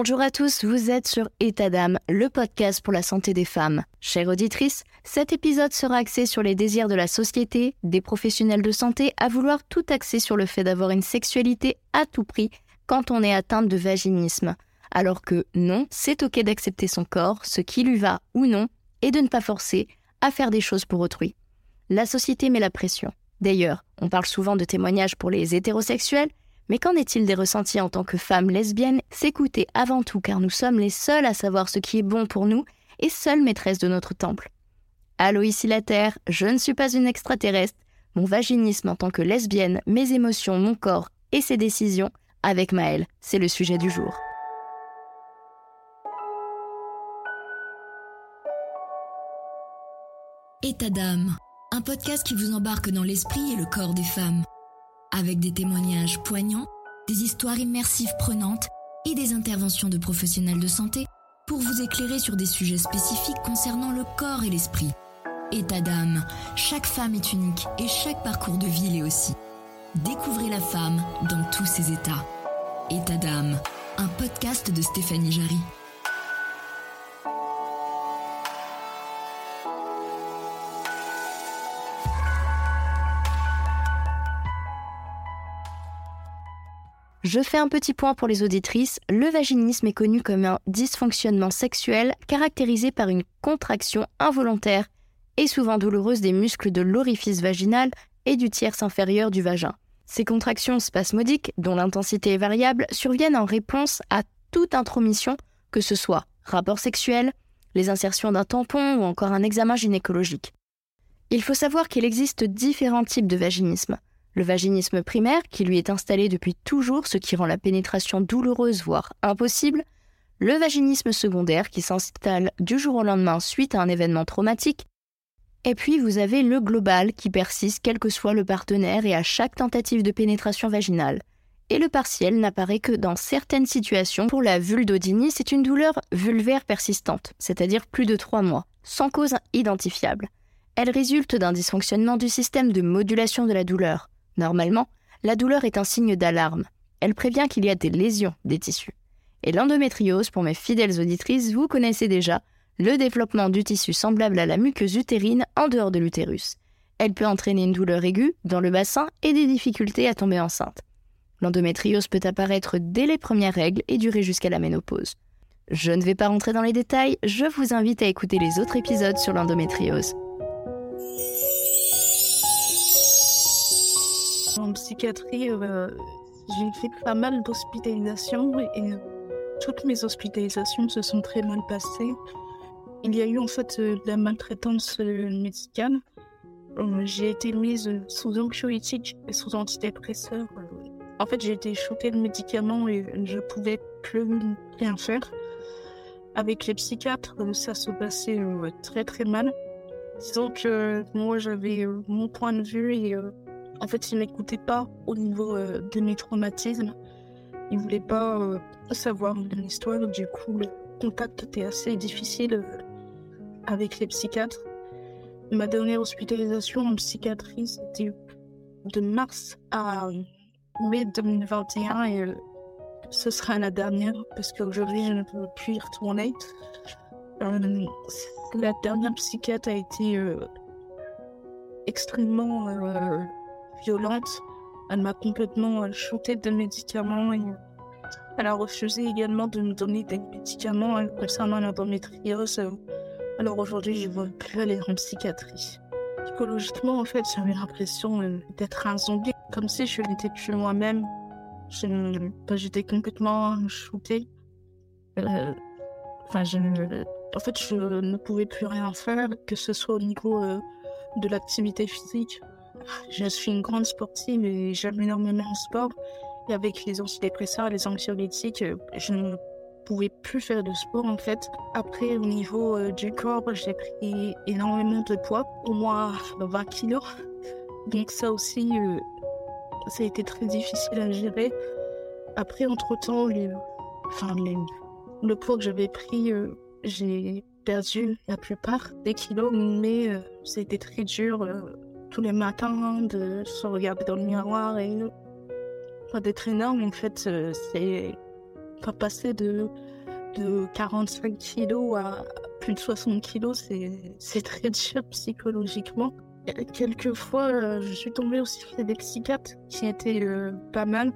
Bonjour à tous, vous êtes sur État d'âme, le podcast pour la santé des femmes. Chère auditrice, cet épisode sera axé sur les désirs de la société, des professionnels de santé à vouloir tout axer sur le fait d'avoir une sexualité à tout prix quand on est atteinte de vaginisme. Alors que non, c'est ok d'accepter son corps, ce qui lui va ou non, et de ne pas forcer à faire des choses pour autrui. La société met la pression. D'ailleurs, on parle souvent de témoignages pour les hétérosexuels, mais qu'en est-il des ressentis en tant que femme lesbienne S'écouter avant tout car nous sommes les seuls à savoir ce qui est bon pour nous et seules maîtresses de notre temple. Allô ici la Terre, je ne suis pas une extraterrestre, mon vaginisme en tant que lesbienne, mes émotions, mon corps et ses décisions, avec Maëlle, c'est le sujet du jour. État d'âme, un podcast qui vous embarque dans l'esprit et le corps des femmes avec des témoignages poignants, des histoires immersives prenantes et des interventions de professionnels de santé pour vous éclairer sur des sujets spécifiques concernant le corps et l'esprit. État d'âme, chaque femme est unique et chaque parcours de vie l'est aussi. Découvrez la femme dans tous ses états. État d'âme, un podcast de Stéphanie Jarry. Je fais un petit point pour les auditrices. Le vaginisme est connu comme un dysfonctionnement sexuel caractérisé par une contraction involontaire et souvent douloureuse des muscles de l'orifice vaginal et du tierce inférieur du vagin. Ces contractions spasmodiques, dont l'intensité est variable, surviennent en réponse à toute intromission, que ce soit rapport sexuel, les insertions d'un tampon ou encore un examen gynécologique. Il faut savoir qu'il existe différents types de vaginisme le vaginisme primaire, qui lui est installé depuis toujours, ce qui rend la pénétration douloureuse, voire impossible, le vaginisme secondaire, qui s'installe du jour au lendemain suite à un événement traumatique, et puis vous avez le global, qui persiste quel que soit le partenaire et à chaque tentative de pénétration vaginale. Et le partiel n'apparaît que dans certaines situations. Pour la vulvodynie, c'est une douleur vulvaire persistante, c'est-à-dire plus de trois mois, sans cause identifiable. Elle résulte d'un dysfonctionnement du système de modulation de la douleur. Normalement, la douleur est un signe d'alarme. Elle prévient qu'il y a des lésions des tissus. Et l'endométriose, pour mes fidèles auditrices, vous connaissez déjà le développement du tissu semblable à la muqueuse utérine en dehors de l'utérus. Elle peut entraîner une douleur aiguë dans le bassin et des difficultés à tomber enceinte. L'endométriose peut apparaître dès les premières règles et durer jusqu'à la ménopause. Je ne vais pas rentrer dans les détails, je vous invite à écouter les autres épisodes sur l'endométriose. En psychiatrie, euh, j'ai fait pas mal d'hospitalisations et, toutes mes hospitalisations se sont très mal passées. Il y a eu en fait euh, de la maltraitance euh, médicale. j'ai été mise sous anxiolytique et sous antidépresseur. En fait, j'ai été shootée de médicaments et je pouvais plus rien faire. Avec les psychiatres, ça se passait très très mal. Disons que moi j'avais mon point de vue et en fait, il m'écoutait pas au niveau euh, de mes traumatismes. Il voulait pas euh, savoir mon histoire. Du coup, le contact était assez difficile euh, avec les psychiatres. Ma dernière hospitalisation en psychiatrie, c'était de mars à mai 2021 et ce sera la dernière parce qu'aujourd'hui, je ne peux plus y retourner. la dernière psychiatre a été extrêmement violente. Elle m'a complètement shooté de médicaments et elle a refusé également de me donner des médicaments euh, concernant l'endométriose. Alors aujourd'hui, je ne veux plus aller en psychiatrie. Psychologiquement, en fait, j'avais l'impression euh, d'être un zombie, comme si je n'étais plus moi-même. J'étais complètement shootée. Euh, enfin, je, en fait, je ne pouvais plus rien faire, que ce soit au niveau de l'activité physique je suis une grande sportive et j'aime énormément le sport. Et avec les antidépresseurs, les anxiolytiques, euh, je ne pouvais plus faire de sport en fait. Après, au niveau euh, du corps, j'ai pris énormément de poids, au moins 20 kilos. Donc ça aussi, euh, ça a été très difficile à gérer. Après, entre-temps, enfin, le poids que j'avais pris, j'ai perdu la plupart des kilos, mais c'était très dur tous les matins, de se regarder dans le miroir et pas d'être énorme. En fait, euh, c'est enfin, passer de, de 45 kilos à plus de 60 kilos, c'est très dur psychologiquement. Quelquefois, euh, je suis tombée aussi sur des psychiatres qui étaient euh, pas mal.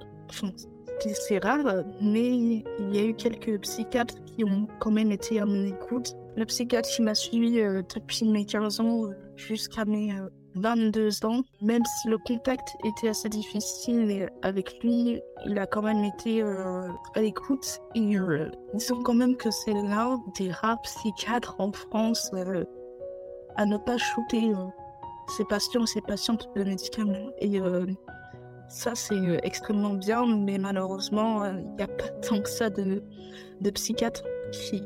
c'est rare, mais il y a eu quelques psychiatres qui ont quand même été à mon écoute. Le psychiatre qui m'a suivi depuis mes 15 ans jusqu'à mes 22 ans, même si le contact était assez difficile avec lui, il a quand même été à l'écoute. Et disons quand même que c'est l'un des rares psychiatres en France à ne pas shooter ses patients, ses patientes de médicaments. Et euh, ça, c'est euh, extrêmement bien, mais malheureusement, euh, il n'y a pas tant que ça de, de psychiatres qui,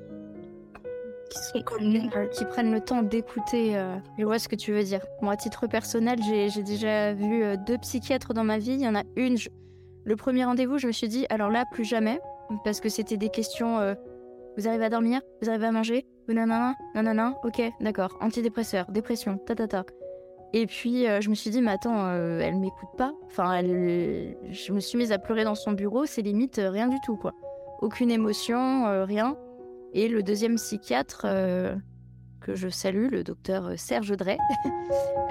qui sont connus. Qui prennent le temps d'écouter. je vois ce que tu veux dire. Moi, à titre personnel, j'ai déjà vu deux psychiatres dans ma vie. Il y en a une, le premier rendez-vous, je me suis dit, alors là, plus jamais, parce que c'était des questions. vous arrivez à dormir Vous arrivez à manger Nanana, nanana, ok, d'accord. Antidépresseur, dépression, ta ta ta. Et puis euh, je me suis dit, mais attends, euh, elle m'écoute pas. Enfin, elle... je me suis mise à pleurer dans son bureau, c'est limite euh, rien du tout, quoi. Aucune émotion, rien. Et le deuxième psychiatre que je salue, le docteur Serge Drey,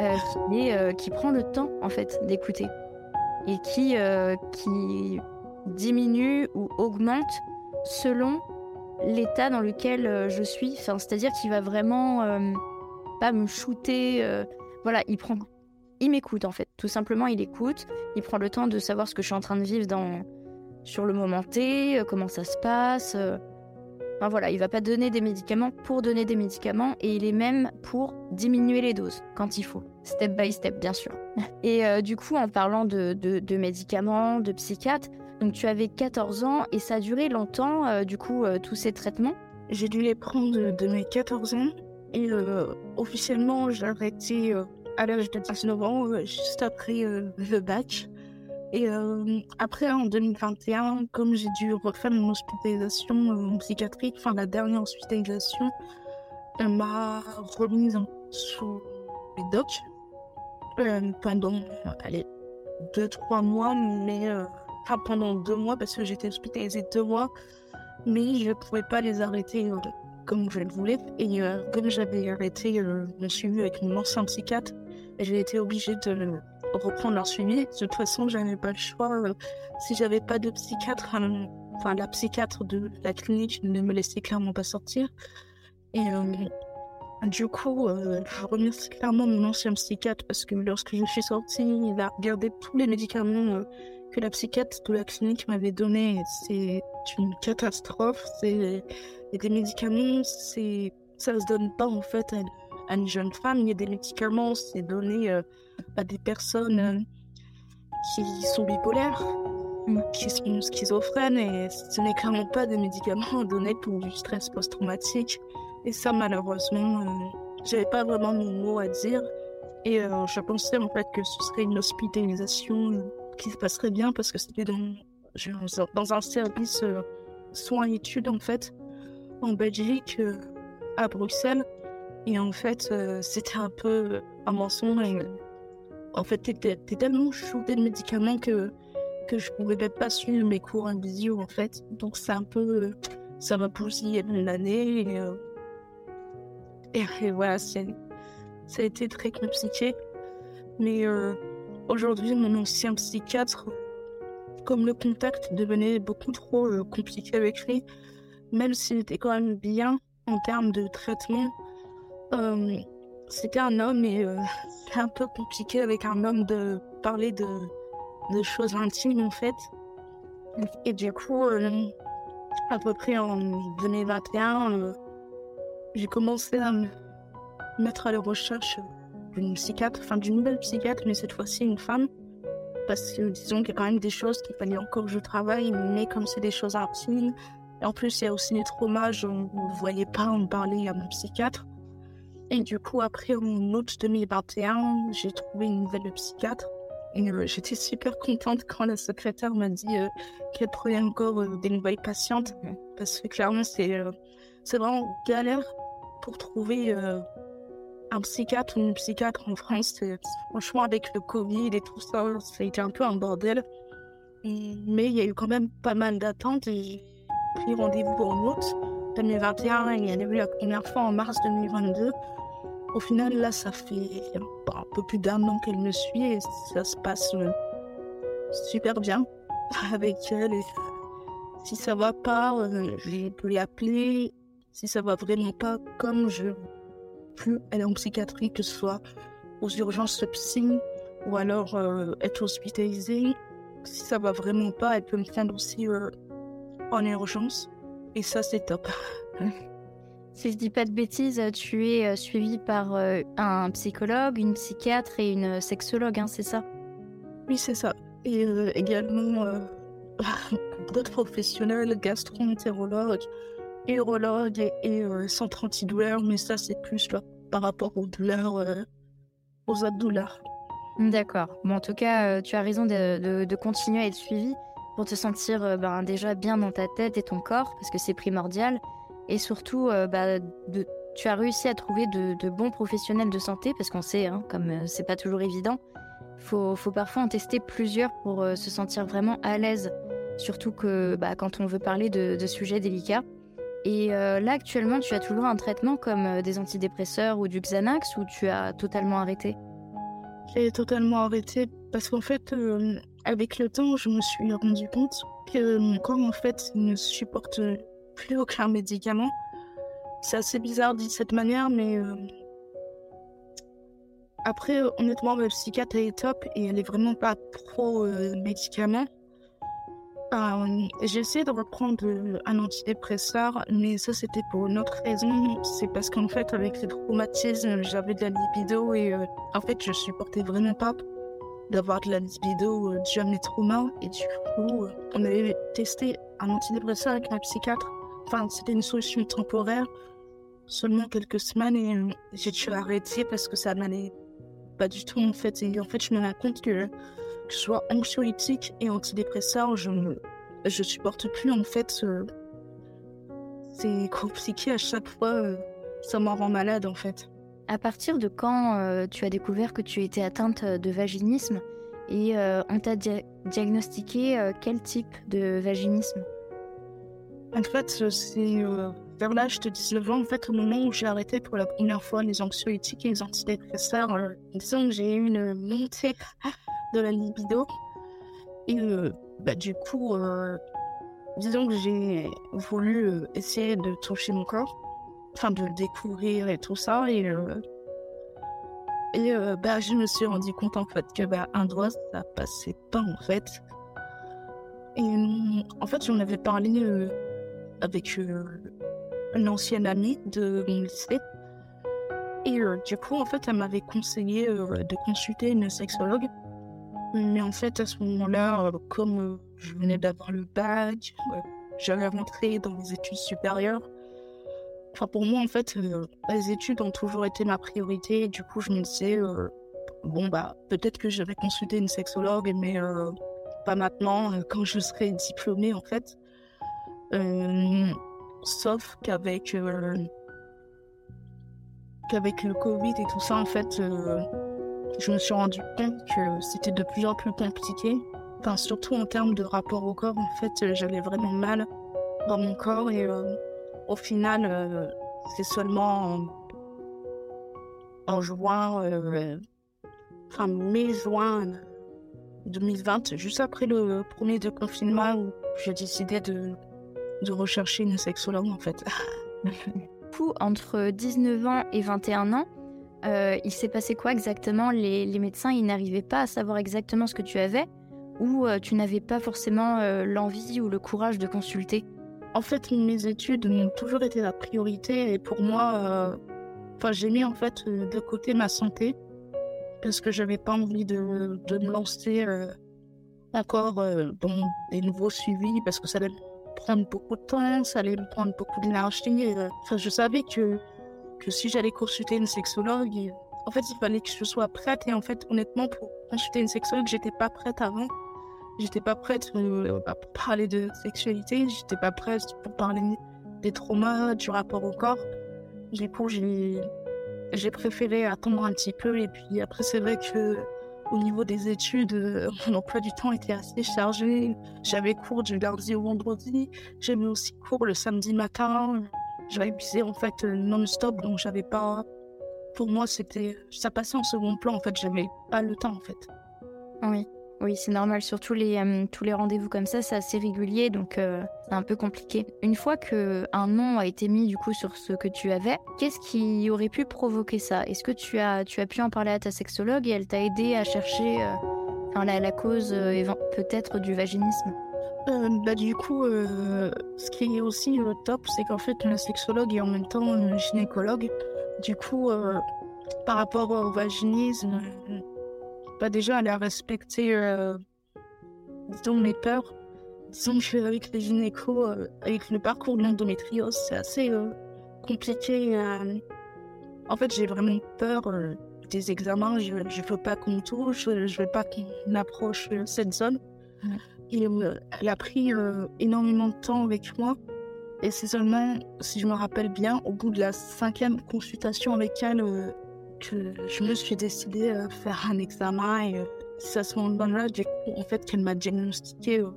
qui, qui, prend le temps en fait d'écouter et qui, diminue ou augmente selon l'état dans lequel je suis. Enfin, c'est-à-dire qu'il va vraiment pas me shooter voilà, il prend, il m'écoute en fait. Tout simplement, il écoute. Il prend le temps de savoir ce que je suis en train de vivre sur le moment T, euh, comment ça se passe. Euh. Enfin voilà, il va pas donner des médicaments pour donner des médicaments et il est même pour diminuer les doses quand il faut, step by step bien sûr. Et euh, du coup, en parlant de, de, médicaments, de psychiatres, donc tu avais 14 ans et ça a duré longtemps, du coup, tous ces traitements? J'ai dû les prendre de mes 14 ans et officiellement j'ai arrêté à l'âge de 19 ans, euh, juste après euh, le bac. Et euh, après, en 2021, comme j'ai dû refaire mon hospitalisation en psychiatrie, enfin la dernière hospitalisation, elle m'a remise sous les docs pendant, allez, deux, trois mois, mais enfin pendant deux mois parce que j'étais hospitalisée deux mois, mais je ne pouvais pas les arrêter comme je le voulais. Et comme j'avais arrêté le suivi avec mon ancien psychiatre, j'ai été obligée de reprendre leur suivi. De toute façon, j'avais pas le choix. Euh, si j'avais pas de psychiatre, euh, enfin la psychiatre de la clinique ne me laissait clairement pas sortir. Et euh, du coup, je remercie clairement mon ancien psychiatre parce que lorsque je suis sortie, il a regardé tous les médicaments que la psychiatre de la clinique m'avait donnés. C'est une catastrophe. C'est des médicaments, c'est ça se donne pas en fait à une jeune femme. Il y a des médicaments, c'est donné euh, à des personnes euh, qui sont bipolaires, qui sont schizophrènes, et ce n'est clairement pas des médicaments donnés pour du stress post-traumatique. Et ça, malheureusement, euh, j'avais pas vraiment mon mot à dire. Et je pensais en fait que ce serait une hospitalisation qui se passerait bien parce que c'était dans, dans un service soins-études en fait, en Belgique, à Bruxelles. Et en fait, euh, c'était un peu un mensonge. En fait, t'es tellement shooté de médicaments que, que je pouvais même pas suivre mes cours en visio, en fait. Donc, c'est un peu. ça m'a poussé une année. Et, euh, et, voilà, ça a été très compliqué. Mais euh, aujourd'hui, mon ancien psychiatre, comme le contact devenait beaucoup trop compliqué avec lui, même s'il était quand même bien en termes de traitement, euh, c'était un homme et euh, un peu compliqué avec un homme de parler de, choses intimes en fait. Et du coup, euh, à peu près en 2021, j'ai commencé à me mettre à la recherche d'une psychiatre, enfin d'une nouvelle psychiatre, mais cette fois-ci une femme. Parce que disons qu'il y a quand même des choses qu'il fallait encore que je travaille, mais comme c'est des choses intimes, et en plus il y a aussi les traumas, je ne voyais pas en parler à mon psychiatre. Et du coup, après, en août 2021, j'ai trouvé une nouvelle psychiatre. Et euh, j'étais super contente quand la secrétaire m'a dit euh, qu'elle prenait encore euh, des nouvelles patientes. Parce que clairement, c'est c'est vraiment galère pour trouver un psychiatre ou une psychiatre en France. Franchement, avec le Covid et tout ça, ça a été un peu un bordel. Mais il y a eu quand même pas mal d'attentes. Et pris rendez-vous en août 2021 et elle a vu la première fois en mars 2022. Au final, là, ça fait un peu plus d'un an qu'elle me suit et ça se passe euh, super bien avec elle. Si ça va pas, euh, je peux l'appeler. Si ça va vraiment pas, comme je plus elle en psychiatrie, que ce soit aux urgences psy ou alors euh, être hospitalisée. Si ça va vraiment pas, elle peut me prendre aussi en urgence. Et ça, c'est top. Si je dis pas de bêtises, tu es euh, suivi par euh, un psychologue, une psychiatre et une sexologue, hein, c'est ça? Oui, c'est ça. Et euh, également d'autres professionnels, gastro-entérologues, urologues et, et centre antidouleur, mais ça, c'est plus par rapport aux douleurs, aux douleurs. D'accord. Bon, en tout cas, tu as raison de, de, continuer à être suivi pour te sentir euh, ben, déjà bien dans ta tête et ton corps, parce que c'est primordial. Et surtout, euh, bah, tu as réussi à trouver de, bons professionnels de santé, parce qu'on sait, hein, comme euh, c'est pas toujours évident, faut, faut parfois en tester plusieurs pour se sentir vraiment à l'aise, surtout que bah, quand on veut parler de, sujets délicats. Et là, actuellement, tu as toujours un traitement comme des antidépresseurs ou du Xanax, ou tu as totalement arrêté? J'ai totalement arrêté, parce qu'en fait, avec le temps, je me suis rendu compte que mon corps, en fait, ne supporte plus aucun médicament. C'est assez bizarre dit de cette manière, mais euh, après, honnêtement, ma psychiatre est top et elle est vraiment pas pro euh, médicaments. Euh, j'ai essayé de reprendre un antidépresseur, mais ça c'était pour une autre raison. C'est parce qu'en fait, avec les traumatismes, j'avais de la libido et en fait, je supportais vraiment pas d'avoir de la libido euh, mes traumas. Et du coup, euh, on avait testé un antidépresseur avec ma psychiatre. Enfin, c'était une solution temporaire, seulement quelques semaines, et euh, j'ai dû arrêter parce que ça n'allait pas du tout en fait. Et en fait, je me rends compte que, que je sois anxiolytique et antidépresseur, je ne je supporte plus en fait c'est compliqué à chaque fois, ça m'en rend malade en fait. À partir de quand euh, tu as découvert que tu étais atteinte de vaginisme? Et euh, on t'a diagnostiqué euh, quel type de vaginisme? En fait, c'est vers l'âge de 19 ans, en fait, au moment où j'ai arrêté pour la première fois les anxiolytiques et les antidépresseurs, disons que j'ai eu une montée de la libido. Et bah, du coup, disons que j'ai voulu essayer de toucher mon corps enfin de le découvrir et tout ça. Et, euh, et euh, bah, je me suis rendu compte en fait que bah, un doigt, ça passait pas en fait. Et euh, en fait, j'en avais parlé avec une ancienne amie de mon lycée. Et du coup, en fait, elle m'avait conseillé de consulter une sexologue. Mais en fait, à ce moment-là, comme je venais d'avoir le bac, j'allais rentrer dans les études supérieures, Enfin, pour moi, en fait, euh, les études ont toujours été ma priorité. Du coup, je me disais, euh, bon, bah, peut-être que je vais consulter une sexologue, mais euh, pas maintenant, quand je serai diplômée, en fait. sauf qu'avec qu'avec le Covid et tout ça, en fait, je me suis rendu compte que c'était de plus en plus compliqué. Enfin, surtout en termes de rapport au corps, en fait, j'avais vraiment mal dans mon corps et au final, euh, c'est seulement en, juin, euh, enfin mai-juin 2020, juste après le premier de confinement, où j'ai décidé de, de rechercher une sexologue en fait. entre 19 ans et 21 ans, euh, il s'est passé quoi exactement? Les, les, médecins, ils n'arrivaient pas à savoir exactement ce que tu avais ou tu n'avais pas forcément l'envie ou le courage de consulter? En fait, mes études ont toujours été la priorité et pour moi, euh, enfin, j'ai mis en fait euh, de côté ma santé parce que j'avais pas envie de, me lancer euh, encore dans des nouveaux suivis parce que ça allait prendre beaucoup de temps, ça allait me prendre beaucoup d'énergie. Enfin, je savais que, que si j'allais consulter une sexologue, en fait, il fallait que je sois prête et en fait, honnêtement, pour consulter une sexologue, j'étais pas prête avant. J'étais pas prête euh, à parler de sexualité, j'étais pas prête pour parler des traumas, du rapport au corps. Du coup, j'ai, préféré attendre un petit peu. Et puis après, c'est vrai que au niveau des études, euh, mon emploi du temps était assez chargé. J'avais cours du lundi au vendredi. J'avais aussi cours le samedi matin. J'avais épuisé en fait non-stop, donc j'avais pas. Pour moi, c'était ça passait en second plan. En fait, j'avais pas le temps en fait. Oui. Oui, c'est normal. Surtout les, euh, tous les rendez-vous comme ça, c'est assez régulier, donc euh, c'est un peu compliqué. Une fois que un nom a été mis du coup sur ce que tu avais, qu'est-ce qui aurait pu provoquer ça? Est-ce que tu as, pu en parler à ta sexologue et elle t'a aidé à chercher euh, la, la, cause peut-être du vaginisme? Bah, du coup, ce qui est aussi top, c'est qu'en fait, la sexologue est en même temps gynécologue. Du coup, par rapport au vaginisme, bah déjà, elle a respecté, euh, disons, mes peurs. Disons qu'avec les gynécos, euh, avec le parcours de l'endométriose, c'est assez euh, compliqué. En fait, j'ai vraiment peur des examens. Je ne veux pas qu'on me touche, je ne veux pas qu'on approche cette zone. Et elle a pris énormément de temps avec moi. Et c'est seulement, si je me rappelle bien, au bout de la cinquième consultation avec elle, que je me suis décidée à faire un examen et euh, c'est à ce moment-là en fait, qu'elle m'a diagnostiqué euh,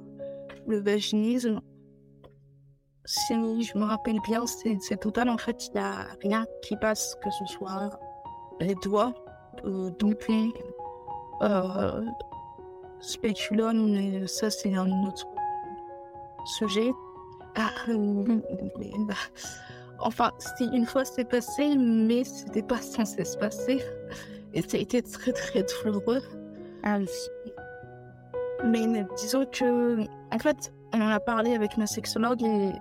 le vaginisme. Si je me rappelle bien, c'est total. En fait, il n'y a rien qui passe, que ce soit les doigts, euh, euh, spéculum, mais ça, c'est un autre sujet. Ah, Enfin, si une fois c'est passé, mais c'était pas censé se passer. Et ça a été très très douloureux. Ah Mais disons que, en fait, on en a parlé avec ma sexologue et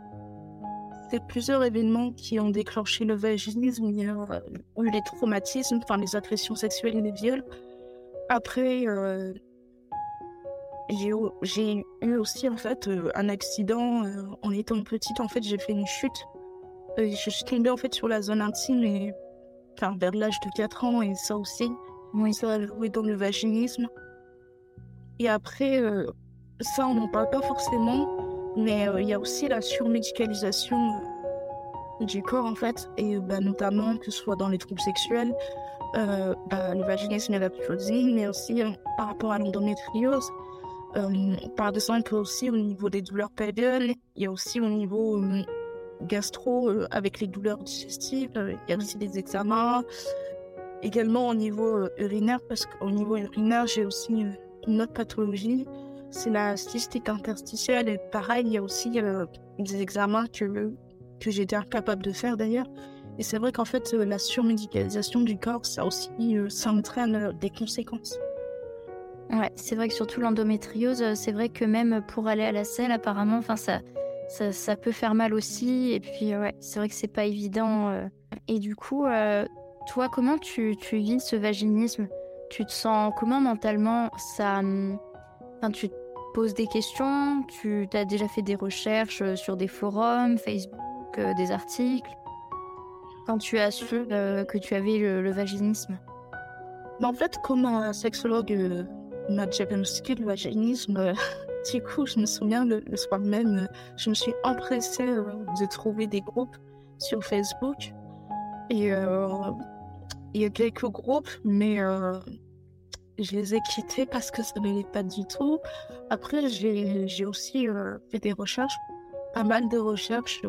c'est plusieurs événements qui ont déclenché le vaginisme. Il y a eu les traumatismes, enfin les agressions sexuelles et les viols. Après, euh, j'ai eu aussi en fait euh, un accident euh, en étant petite. En fait, j'ai fait une chute euh, je suis tombée en fait sur la zone intime et enfin, vers l'âge de 4 ans et ça aussi, oui. ça a joué dans le vaginisme. Et après, euh, ça on n'en parle pas forcément, mais euh, il y a aussi la surmédicalisation du corps en fait, et bah, notamment que ce soit dans les troubles sexuels, bah, le vaginisme et la pyrosie, mais aussi par rapport à l'endométriose. par exemple aussi au niveau des douleurs pelviennes, il y a aussi au niveau gastro euh, avec les douleurs digestives. Euh, il y a aussi des examens. Également au niveau euh, urinaire, parce qu'au niveau urinaire, j'ai aussi une autre pathologie. C'est la cystite interstitielle. Et pareil, il y a aussi des examens que, que j'étais incapable de faire d'ailleurs. Et c'est vrai qu'en fait, la surmédicalisation du corps, ça aussi, ça entraîne des conséquences. Ouais, c'est vrai que surtout l'endométriose, c'est vrai que même pour aller à la selle, apparemment, enfin ça, ça, peut faire mal aussi. Et puis, ouais, c'est vrai que c'est pas évident. Euh. Et du coup, euh, toi, comment tu, tu, vis ce vaginisme? Tu te sens comment mentalement? Ça, hum, enfin, tu te poses des questions? Tu as déjà fait des recherches euh, sur des forums, Facebook, des articles? Quand tu as su que tu avais le, vaginisme? Bah, En fait, comme un sexologue m'a diagnostiqué le vaginisme, du coup, je me souviens le, soir même, euh, je me suis empressée euh, de trouver des groupes sur Facebook. Et euh, il y a quelques groupes, mais je les ai quittés parce que ça ne m'allait pas du tout. Après, j'ai aussi fait des recherches, pas mal de recherches,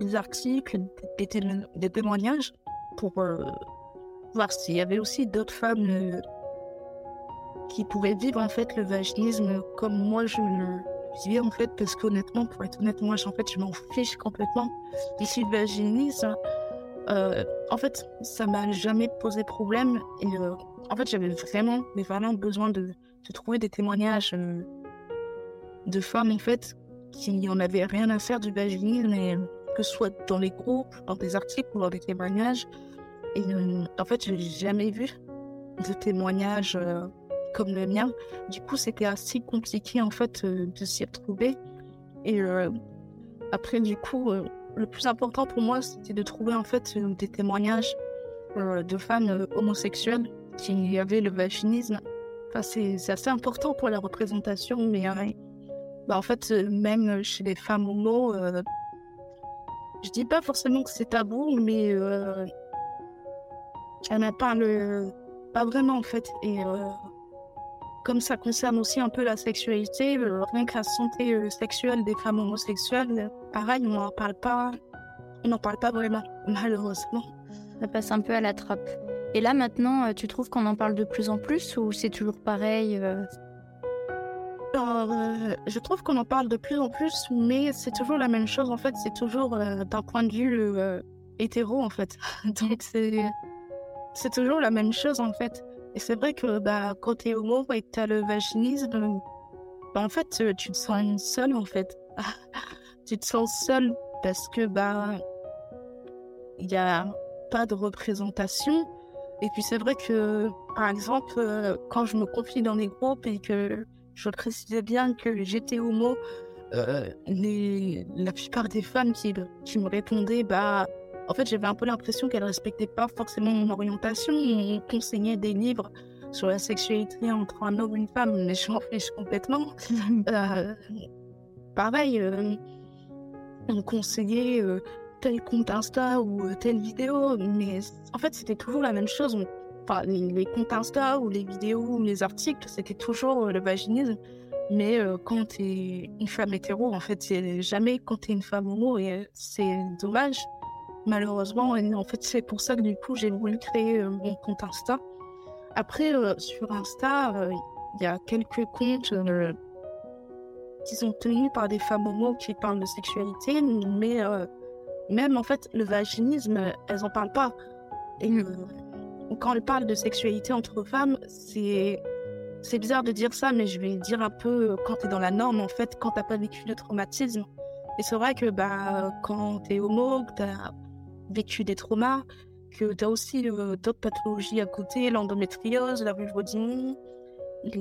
des articles, des témoignages pour voir s'il y avait aussi d'autres femmes qui pouvaient vivre en fait le vaginisme comme moi je le vivais en fait parce qu'honnêtement pour être honnête moi en fait je m'en fiche complètement ici le vaginisme. Euh, en fait ça m'a jamais posé problème et euh, en fait j'avais vraiment vraiment besoin de, de trouver des témoignages euh, de femmes en fait qui en avaient rien à faire du vaginisme et que ce soit dans les groupes dans des articles ou dans des témoignages. Et en fait je n'ai jamais vu de témoignages comme le mien. Du coup, c'était assez compliqué en fait euh, de s'y retrouver. Et euh, après, du coup, euh, le plus important pour moi, c'était de trouver en fait des témoignages de femmes homosexuelles qui avaient le vaginisme. Enfin, c'est assez important pour la représentation, mais bah, en fait, même chez les femmes homo, je dis pas forcément que c'est tabou, mais elle n'en parle pas vraiment en fait. Et comme ça concerne aussi un peu la sexualité, rien que la santé sexuelle des femmes homosexuelles, pareil, on n'en parle pas, on n'en parle pas vraiment, malheureusement. Ça passe un peu à la trappe. Et là maintenant, tu trouves qu'on en parle de plus en plus ou c'est toujours pareil je trouve qu'on en parle de plus en plus, mais c'est toujours la même chose en fait. C'est toujours d'un point de vue hétéro en fait. Donc c'est c'est toujours la même chose en fait. Et c'est vrai que bah, quand t'es homo et que t'as le vaginisme, bah, en fait, euh, tu te sens seule en fait. tu te sens seule parce que bah il n'y a pas de représentation. Et puis c'est vrai que, par exemple, euh, quand je me confie dans les groupes et que je précisais bien que j'étais homo, euh, la plupart des femmes qui, qui me répondaient, bah en fait, j'avais un peu l'impression qu'elle respectait pas forcément mon orientation. On conseillait des livres sur la sexualité entre un homme et une femme, mais je m'en fiche complètement. Euh, pareil, euh, on conseillait euh, tel compte Insta ou telle vidéo, mais en fait, c'était toujours la même chose. Enfin, les, comptes Insta ou les vidéos ou les articles, c'était toujours le vaginisme. Mais quand tu es une femme hétéro, en fait, c'est jamais quand tu es une femme homo, et c'est dommage malheureusement. Et en fait, c'est pour ça que du coup, j'ai voulu créer euh, mon compte Insta. Après, euh, sur Insta, euh, il y a quelques comptes qui sont tenus par des femmes homo qui parlent de sexualité, mais même en fait, le vaginisme, elles en parlent pas. Et quand elles parlent de sexualité entre femmes, c'est c'est bizarre de dire ça, mais je vais dire un peu quand tu es dans la norme, en fait, quand t'as pas vécu de traumatisme. Et c'est vrai que bah, quand tu es homo, que tu as vécu des traumas, que tu as aussi euh, d'autres pathologies à côté, l'endométriose, la vulvodynie,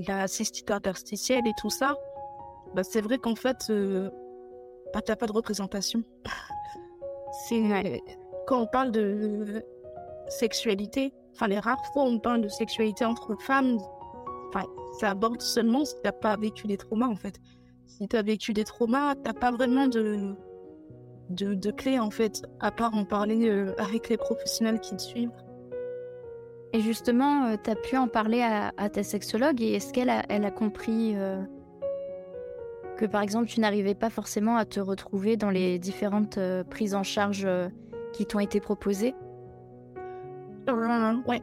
la cystite interstitielle et tout ça, bah, c'est vrai qu'en fait, euh, bah, tu n'as pas de représentation. c'est quand on parle de sexualité, enfin les rares fois où on parle de sexualité entre femmes, enfin ça aborde seulement si tu n'as pas vécu des traumas en fait. Si tu as vécu des traumas, tu n'as pas vraiment de de, clés en fait, à part en parler euh, avec les professionnels qui te suivent. Et justement, euh, tu as pu en parler à, ta sexologue et est-ce qu'elle a, elle a compris euh, que par exemple tu n'arrivais pas forcément à te retrouver dans les différentes prises en charge qui t'ont été proposées? Ouais.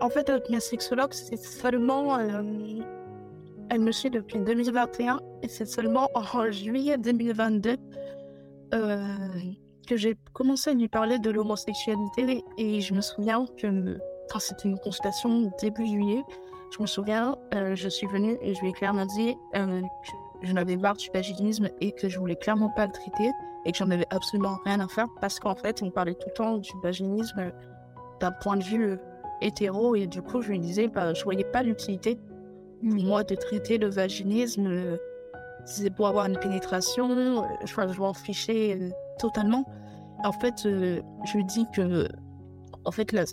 En fait, avec ma sexologue, c'est seulement. elle me suit depuis 2021 et c'est seulement en juillet 2022 euh, que j'ai commencé à lui parler de l'homosexualité et je me souviens que quand c'était une consultation début juillet. Je me souviens, euh, je suis venue et je lui ai clairement dit euh, que je n'avais marre du vaginisme et que je voulais clairement pas le traiter et que j'en avais absolument rien à faire parce qu'en fait, on parlait tout le temps du vaginisme d'un point de vue hétéro et du coup, je lui disais, bah, je voyais pas l'utilité moi de traiter le vaginisme c'est pour avoir une pénétration, euh, je, je m'en fichais euh, totalement. En fait, euh, je dis que, en fait, la,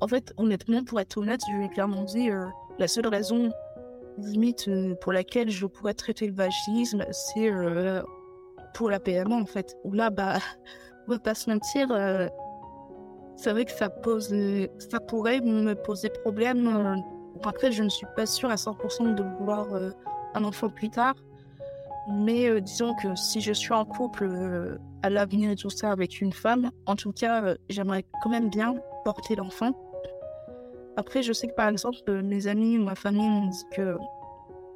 en fait, honnêtement, pour être honnête, je lui ai clairement dit la seule raison limite pour laquelle je pourrais traiter le vaginisme, c'est pour la PMA, en fait. Où là, bah, on va pas se mentir, c'est vrai que ça pose, ça pourrait me poser problème. Après, je ne suis pas sûre à 100% de vouloir un enfant plus tard. Mais euh, disons que si je suis en couple euh, à l'avenir et tout ça avec une femme, en tout cas, euh, j'aimerais quand même bien porter l'enfant. Après, je sais que par exemple, mes amis ou ma famille m'ont dit que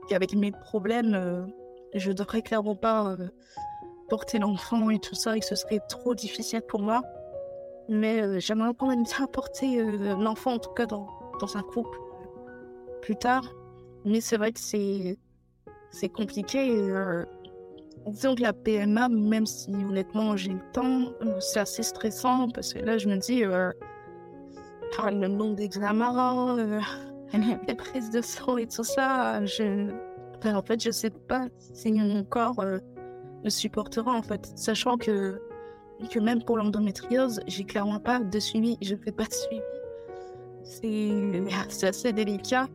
qu'avec mes problèmes, je devrais clairement pas porter l'enfant et tout ça et que ce serait trop difficile pour moi. Mais j'aimerais quand même bien porter l'enfant, en tout cas dans, dans un couple plus tard. Mais c'est vrai que c'est c'est compliqué. Euh, disons que la PMA, même si honnêtement j'ai le temps, euh, c'est assez stressant parce que là je me dis, euh, le nombre d'examens, euh, les prises de sang et tout ça, je... en fait je sais pas si mon corps le supportera en fait, sachant que, que même pour l'endométriose, j'ai clairement pas de suivi, je fais pas de suivi. C'est assez délicat.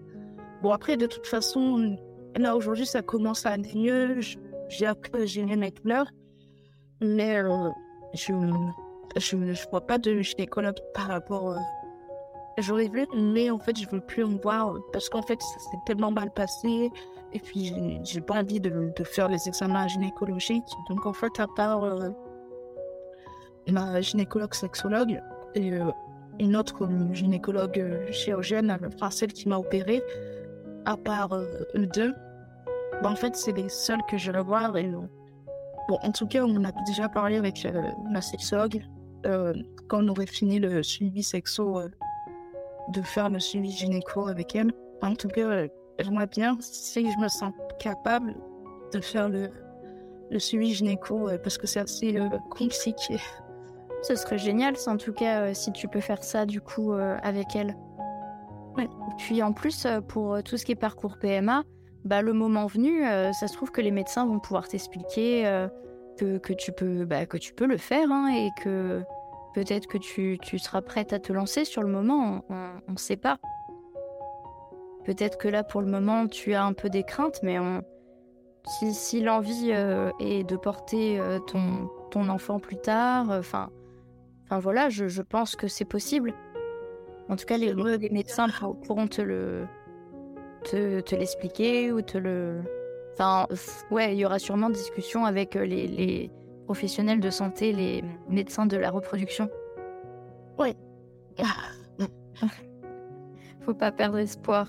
Bon après de toute façon, Là, aujourd'hui, ça commence à aller mieux. J'ai appris à gérer mes. Mais euh, je ne vois pas de gynécologue par rapport, euh, j'aurais vu, mais en fait, je veux plus en voir parce qu'en fait, ça s'est tellement mal passé. Et puis, j'ai pas envie de, faire les examens gynécologiques. Donc, en fait, à part euh, ma gynécologue sexologue et euh, une autre gynécologue chirurgienne, enfin celle qui m'a opérée, à part eux deux, bah, en fait, c'est les seuls que je voir. Et, bon, en tout cas, on a déjà parlé avec ma sexologue quand on aurait fini le suivi sexo de faire le suivi gynéco avec elle. En tout cas, j'aimerais bien, si je me sens capable, de faire le, le suivi gynéco parce que c'est assez compliqué. Ce serait génial, en tout cas, euh, si tu peux faire ça du coup euh, avec elle. Puis en plus, euh, pour tout ce qui est parcours PMA, bah, le moment venu, ça se trouve que les médecins vont pouvoir t'expliquer que, que, tu peux, bah, que tu peux le faire hein, et que peut-être que tu, tu, seras prête à te lancer sur le moment, on ne sait pas. Peut-être que là, pour le moment, tu as un peu des craintes, mais si, si l'envie est de porter ton, enfant plus tard, Enfin voilà, je, pense que c'est possible. En tout cas, les, médecins pourront te le te, l'expliquer ou te le. Enfin, ouais, il y aura sûrement discussion avec euh, les, professionnels de santé, les médecins de la reproduction. Ouais. Faut pas perdre espoir.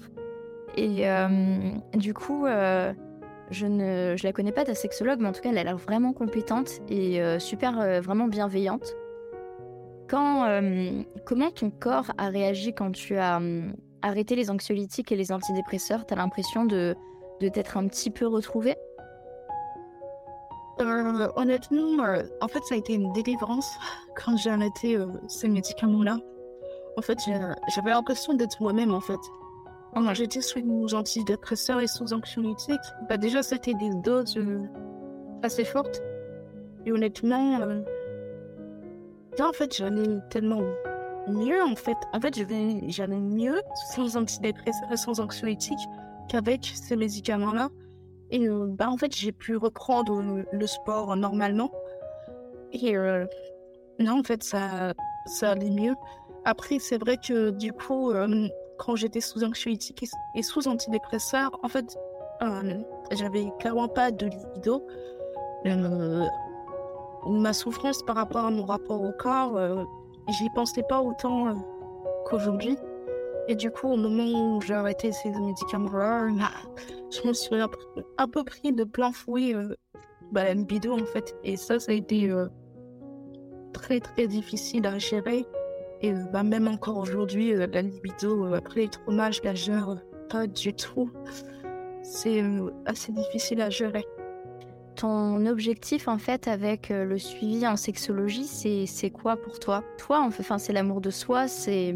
Et euh, du coup, euh, je ne je la connais pas ta sexologue, mais en tout cas, elle a l'air vraiment compétente et super, vraiment bienveillante. Euh, comment ton corps a réagi quand tu as hum, arrêté les anxiolytiques et les antidépresseurs? T'as l'impression de, de t'être un petit peu retrouvé euh, Honnêtement, euh, en fait, ça a été une délivrance quand j'ai arrêté ces médicaments-là. En fait, j'avais l'impression d'être moi-même, en fait. Quand j'étais sous antidépresseurs et sous anxiolytiques, bah déjà, c'était des doses assez fortes. Et honnêtement, en fait, j'allais tellement mieux, en fait. En fait, j'allais mieux sans antidépresseurs sans anxiolytiques qu'avec ces médicaments-là. Et euh, bah, en fait, j'ai pu reprendre le sport normalement. Et euh, non, en fait, ça, ça allait mieux. Après, c'est vrai que du coup, euh, quand j'étais sous anxiolytiques et sous antidépresseurs, en fait, j'avais clairement pas de libido ma souffrance par rapport à mon rapport au corps, euh, j'y pensais pas autant euh, qu'aujourd'hui. Et du coup, au moment où j'ai arrêté ces médicaments-là, je me suis un, peu pris de plein fouet euh, bah, la libido en fait. Et ça, ça a été très très difficile à gérer. Et bah, même encore aujourd'hui, la libido, après les traumages, je la gère pas du tout. C'est assez difficile à gérer ton objectif en fait avec euh, le suivi en sexologie, c'est quoi pour toi? Toi, enfin, c'est l'amour de soi, c'est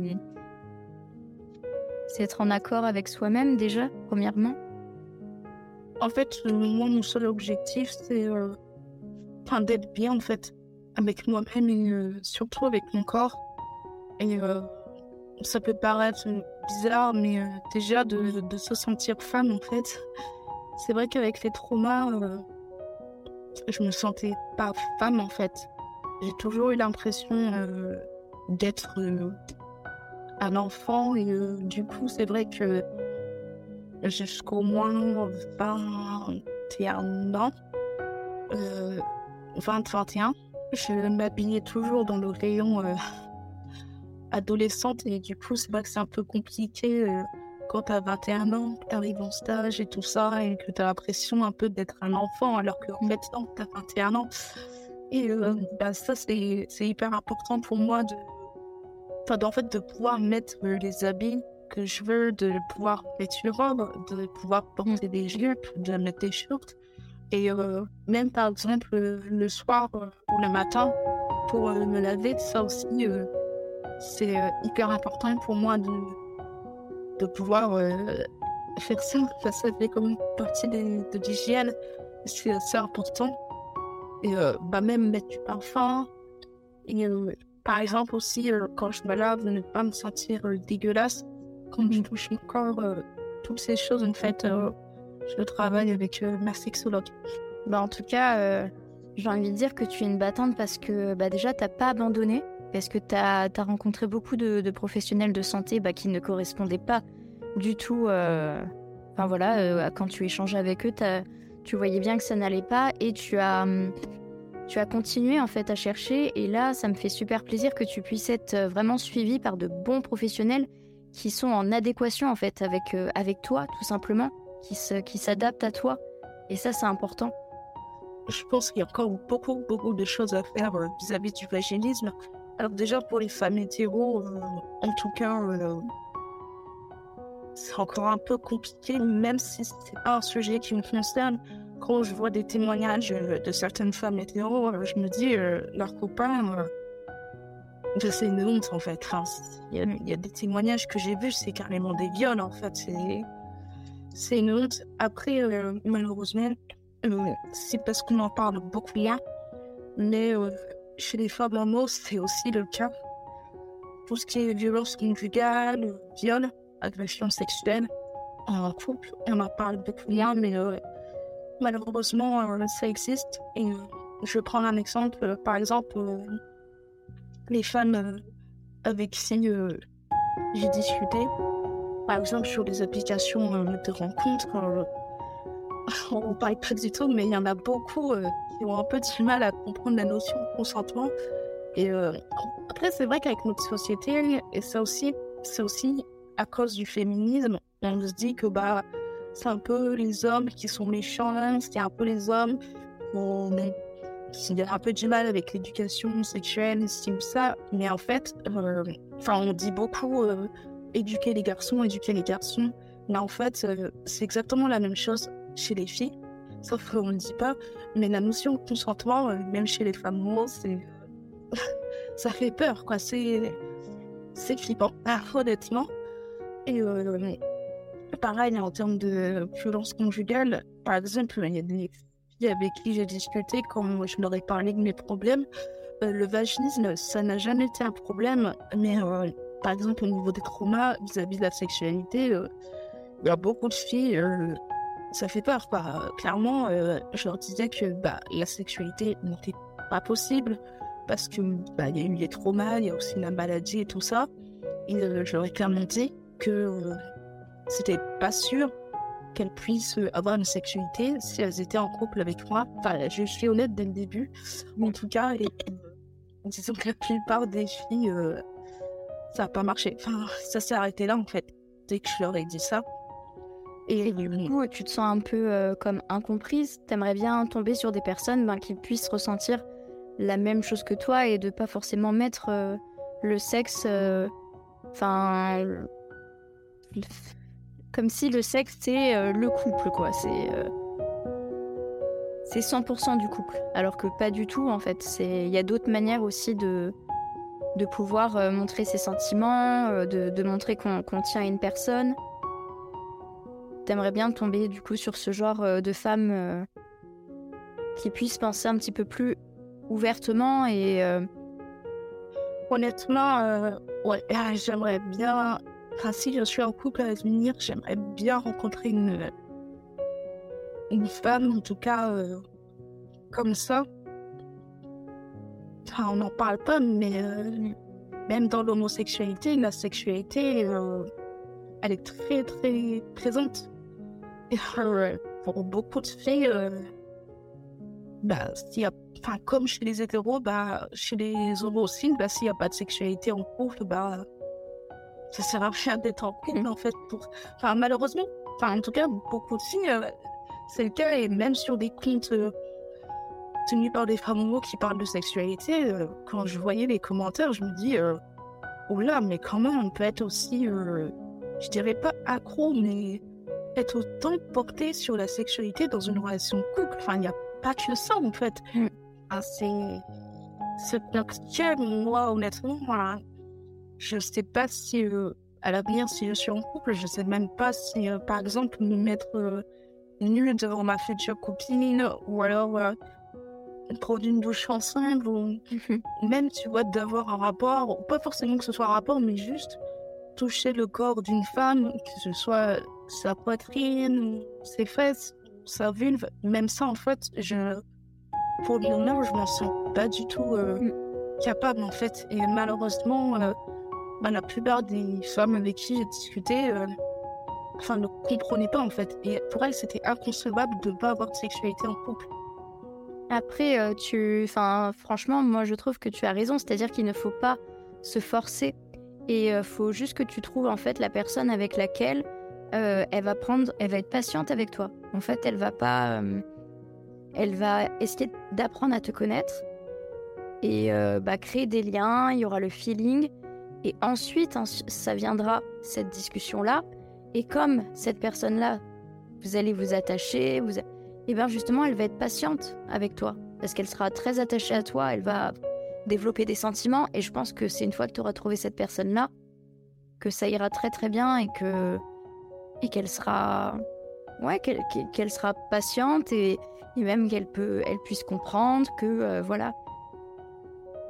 c'est être en accord avec soi-même déjà, premièrement? En fait, moi, mon seul objectif, c'est euh, d'être bien en fait avec moi-même et euh, surtout avec mon corps. Et ça peut paraître bizarre, mais déjà de, de, se sentir femme en fait. C'est vrai qu'avec les traumas je me sentais pas femme en fait. J'ai toujours eu l'impression euh, d'être euh, un enfant et euh, du coup c'est vrai que jusqu'au moins 21 ans, 20-21, je m'habillais toujours dans le rayon adolescente et du coup c'est vrai que c'est un peu compliqué quand tu as 21 ans, que tu arrives en stage et tout ça, et que tu as l'impression un peu d'être un enfant, alors que maintenant tu as 21 ans. Et euh, bah, ça, c'est hyper important pour moi de, en fait, de pouvoir mettre les habits que je veux, de pouvoir mettre une robe, de pouvoir porter des jupes, de mettre des shorts. Et euh, même par exemple le soir euh, ou le matin, pour me laver, ça aussi, c'est hyper important pour moi de de pouvoir euh, faire ça. Ça fait comme une partie de, l'hygiène. C'est assez important. Et euh, bah, même mettre du parfum. Et euh, par exemple aussi, quand je me lave, ne pas me sentir dégueulasse. Quand je touche mon corps, toutes ces choses, en fait, je travaille avec ma sexologue. Bah, en tout cas, j'ai envie de dire que tu es une battante parce que bah, déjà, tu n'as pas abandonné. Parce que tu as, rencontré beaucoup de, professionnels de santé bah, qui ne correspondaient pas du tout. Euh, enfin voilà, euh, quand tu échangeais avec eux, tu voyais bien que ça n'allait pas et tu as, hum, tu as continué en fait à chercher. Et là, ça me fait super plaisir que tu puisses être euh, vraiment suivi par de bons professionnels qui sont en adéquation en fait avec, toi, tout simplement, qui s'adaptent à toi. Et ça, c'est important. Je pense qu'il y a encore beaucoup, beaucoup de choses à faire vis-à-vis -vis du vaginisme. Alors déjà pour les femmes hétéros, euh, en tout cas, euh, c'est encore un peu compliqué, même si c'est pas un sujet qui me concerne. Quand je vois des témoignages de certaines femmes hétéros, euh, je me dis, leurs copains, c'est une honte en fait. Il y, a des témoignages que j'ai vus, c'est carrément des viols en fait. C'est une honte. Après, malheureusement, c'est parce qu'on en parle beaucoup là, mais chez les femmes homo, c'est aussi le cas. Tout ce qui est violence conjugale, viol, agression sexuelle en couple, on en parle beaucoup moins, mais euh, malheureusement, euh, ça existe. Et euh, je prends un exemple, par exemple, les femmes avec qui j'ai discuté, par exemple sur les applications de rencontres, on ne parle pas du tout, mais il y en a beaucoup euh, qui ont un peu du mal à comprendre la notion de consentement. Et euh, après, c'est vrai qu'avec notre société, et ça aussi, c'est aussi à cause du féminisme, on se dit que bah, c'est un peu les hommes qui sont méchants, c'est un peu les hommes qui ont un peu du mal avec l'éducation sexuelle, tout ça. Mais en fait, euh, on dit beaucoup éduquer les garçons, éduquer les garçons. Mais en fait, c'est exactement la même chose chez les filles, sauf qu'on ne dit pas. Mais la notion de consentement, euh, même chez les femmes c'est. ça fait peur, quoi. C'est. C'est flippant, honnêtement. Et euh, pareil, en termes de violence conjugale, par exemple, il y a des filles avec qui j'ai discuté quand je leur ai parlé de mes problèmes. Euh, le vaginisme, ça n'a jamais été un problème, mais par exemple, au niveau des traumas vis-à-vis de la sexualité, il y a beaucoup de filles ça fait peur. Quoi. Clairement, euh, je leur disais que bah, la sexualité n'était pas possible parce que bah, y a eu les traumas, il y a aussi la maladie et tout ça. Et euh, je leur ai clairement dit que euh, c'était pas sûr qu'elles puissent avoir une sexualité si elles étaient en couple avec moi. Enfin, je suis honnête dès le début, en tout cas. Et disons que la plupart des filles, ça n'a pas marché. Enfin, ça s'est arrêté là en fait. Dès que je leur ai dit ça, et du coup, tu te sens un peu euh, comme incomprise. T'aimerais bien tomber sur des personnes ben, qui puissent ressentir la même chose que toi et de pas forcément mettre euh, le sexe. Euh, enfin. comme si le sexe c'est le couple, quoi. C'est. c'est 100% du couple. Alors que pas du tout, en fait. Il y a d'autres manières aussi de, de pouvoir montrer ses sentiments, de, de montrer qu'on tient à une personne t'aimerais bien tomber du coup sur ce genre euh, de femmes euh, qui puissent penser un petit peu plus ouvertement et euh, honnêtement ouais ah, j'aimerais bien enfin si je suis en couple à venir j'aimerais bien rencontrer une une femme en tout cas comme ça. On n'en parle pas mais même dans l'homosexualité la sexualité elle est très très présente pour beaucoup de filles, euh, bah, y a, comme chez les hétéros, bah, chez les homos aussi, bah, s'il n'y a pas de sexualité en couple, bah, ça sert à rien d'être en couple, en fait. Pour... Enfin, malheureusement, enfin, en tout cas, beaucoup de filles, euh, c'est le cas, et même sur des comptes euh, tenus par des femmes homos qui parlent de sexualité, quand je voyais les commentaires, je me dis, oh là, mais comment on peut être aussi, je dirais pas accro, mais être autant porté sur la sexualité dans une relation couple. Enfin, il n'y a pas que ça, en fait. Mm. c'est. C'est moi, honnêtement, je ne sais pas si euh, à l'avenir, si je suis en couple, je ne sais même pas si, euh, par exemple, me mettre euh, nue devant ma future copine ou alors prendre une douche ensemble ou mm-hmm. même, tu vois, d'avoir un rapport, pas forcément que ce soit un rapport, mais juste toucher le corps d'une femme, que ce soit sa poitrine, ses fesses, sa vulve, même ça, en fait, je, pour le moment, je m'en sens pas du tout euh, capable en fait. Et malheureusement, euh, bah, la plupart des femmes avec qui j'ai discuté euh, enfin, ne comprenaient pas en fait. Et pour elles, c'était inconcevable de ne pas avoir de sexualité en couple. Après, tu, enfin, franchement, moi je trouve que tu as raison, c'est-à-dire qu'il ne faut pas se forcer et il faut juste que tu trouves en fait la personne avec laquelle elle va prendre, elle va être patiente avec toi. En fait, elle va pas, elle va essayer d'apprendre à te connaître et euh, bah, créer des liens, il y aura le feeling. Et ensuite, ça viendra, cette discussion-là. Et comme cette personne-là, vous allez vous attacher, et eh bien justement, elle va être patiente avec toi. Parce qu'elle sera très attachée à toi, elle va développer des sentiments. Et je pense que c'est une fois que tu auras trouvé cette personne-là, que ça ira très très bien et que et qu'elle sera ouais qu'elle sera patiente et, même qu'elle peut elle puisse comprendre que euh, voilà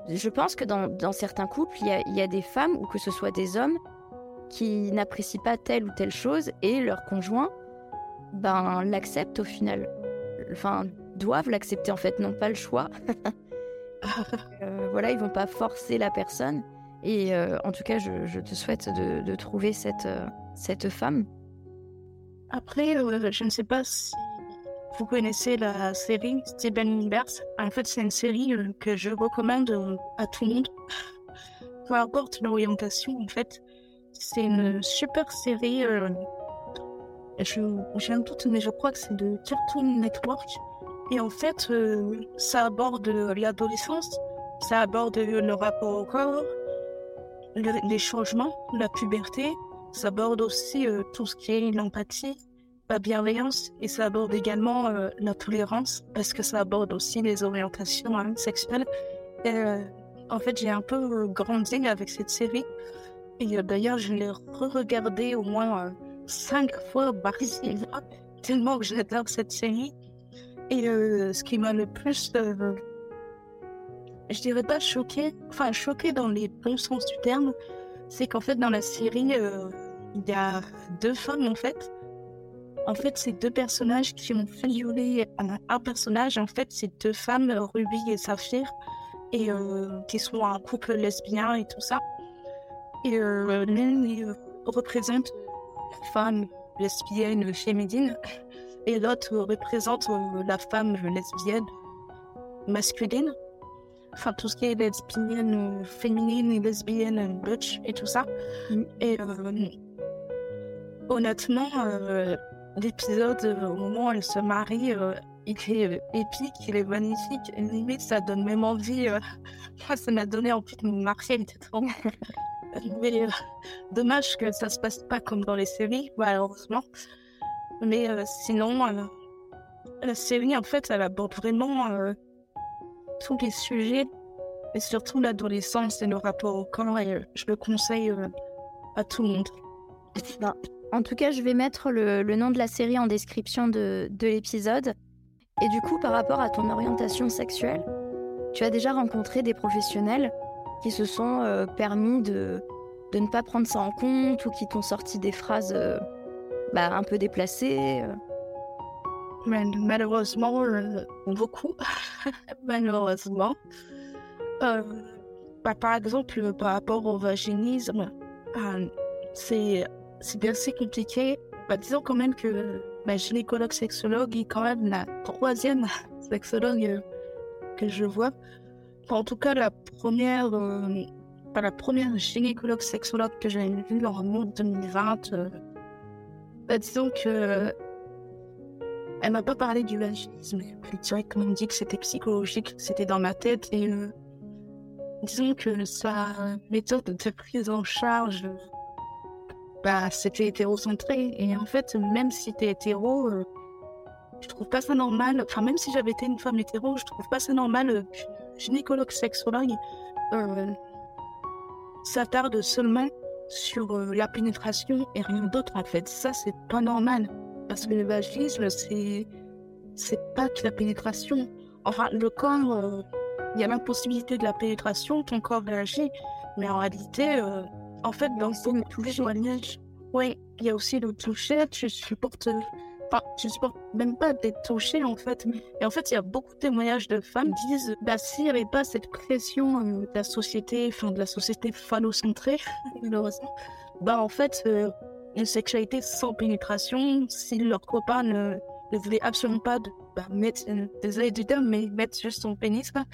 je pense que dans, certains couples, il y, a, des femmes, ou que ce soit des hommes, qui n'apprécient pas telle ou telle chose et leur conjoint ben, l'accepte au final. Enfin, doivent l'accepter en fait, n'ont pas le choix. euh, voilà, ils vont pas forcer la personne. Et euh, en tout cas, je, te souhaite de, trouver cette, euh, cette femme. Après, euh, je ne sais pas si vous connaissez la série Steven Universe. En fait, c'est une série euh, que je recommande euh, à tout le monde. Peu importe l'orientation, en fait. C'est une super série. J'ai un doute, mais je crois que c'est de Cartoon Network. Et en fait, ça aborde l'adolescence, ça aborde le rapport au corps, les changements, la puberté, ça aborde aussi tout ce qui est l'empathie, la bienveillance et ça aborde également euh, la tolérance parce que ça aborde aussi les orientations hein, sexuelles. Euh, en fait, j'ai un peu grandi avec cette série. Et euh, d'ailleurs, je l'ai re-regardée au moins cinq fois par tellement que j'adore cette série. Et ce qui m'a le plus, je dirais pas choqué, enfin choqué dans les bons sens du terme, c'est qu'en fait, dans la série, il y a deux femmes en fait en fait, c'est deux personnages qui ont violer un, personnage. En fait, c'est deux femmes, Ruby et Saphir, et euh, qui sont un couple lesbien et tout ça. Et euh, l'une euh, représente la femme lesbienne féminine, et l'autre représente la femme lesbienne masculine. Enfin, tout ce qui est lesbienne féminine et lesbienne butch et tout ça. Mm. Et honnêtement, l'épisode euh, au moment où elle se marie, euh, il est euh, épique, il est magnifique. limite, ça donne même envie. moi, ça m'a donné envie de me marier. Mais dommage que ça se passe pas comme dans les séries, malheureusement. Mais sinon, la série, en fait, elle aborde vraiment tous les sujets, et surtout l'adolescence et le rapport au corps. Et je le conseille à tout le monde. En tout cas, je vais mettre le, nom de la série en description de, l'épisode. Et du coup, par rapport à ton orientation sexuelle, tu as déjà rencontré des professionnels qui se sont euh, permis de, ne pas prendre ça en compte ou qui t'ont sorti des phrases euh, bah, un peu déplacées euh. Malheureusement, beaucoup. Malheureusement. Bah, par exemple, par rapport au vaginisme, c'est c'est bien assez compliqué. Bah, disons quand même que ma gynécologue sexologue est quand même la troisième sexologue euh, que je vois. en tout cas, la première, euh, la première gynécologue sexologue que j'ai vue en août 2020. Euh, bah, disons que elle m'a pas parlé du vaginisme. Elle directement dit que c'était psychologique, c'était dans ma tête et disons que sa méthode de prise en charge bah, c'était hétérocentré. Et en fait, même si t'es hétéro, euh, je trouve pas ça normal. Enfin, même si j'avais été une femme hétéro, je trouve pas ça normal euh, gynécologue sexologue euh, s'attarde seulement sur euh, la pénétration et rien d'autre en fait. Ça, c'est pas normal. Parce que le vaginisme, c'est. Pas que la pénétration. Enfin, le corps, il y a l'impossibilité de la pénétration, ton corps réagit. Mais en réalité, en fait, dans le tous les témoignages, oui, il y a aussi le toucher. Tu supportes enfin, je supporte même pas d'être touchée en fait. Et en fait, il y a beaucoup de témoignages de femmes qui disent, bah s'il n'y avait pas cette pression euh, de la société, enfin de la société phallocentrée, malheureusement, bah en fait, euh, une sexualité sans pénétration, si leur copain ne, ne voulait absolument pas de, bah, mettre, euh, désolé du terme, mais mettre juste son pénis, bah,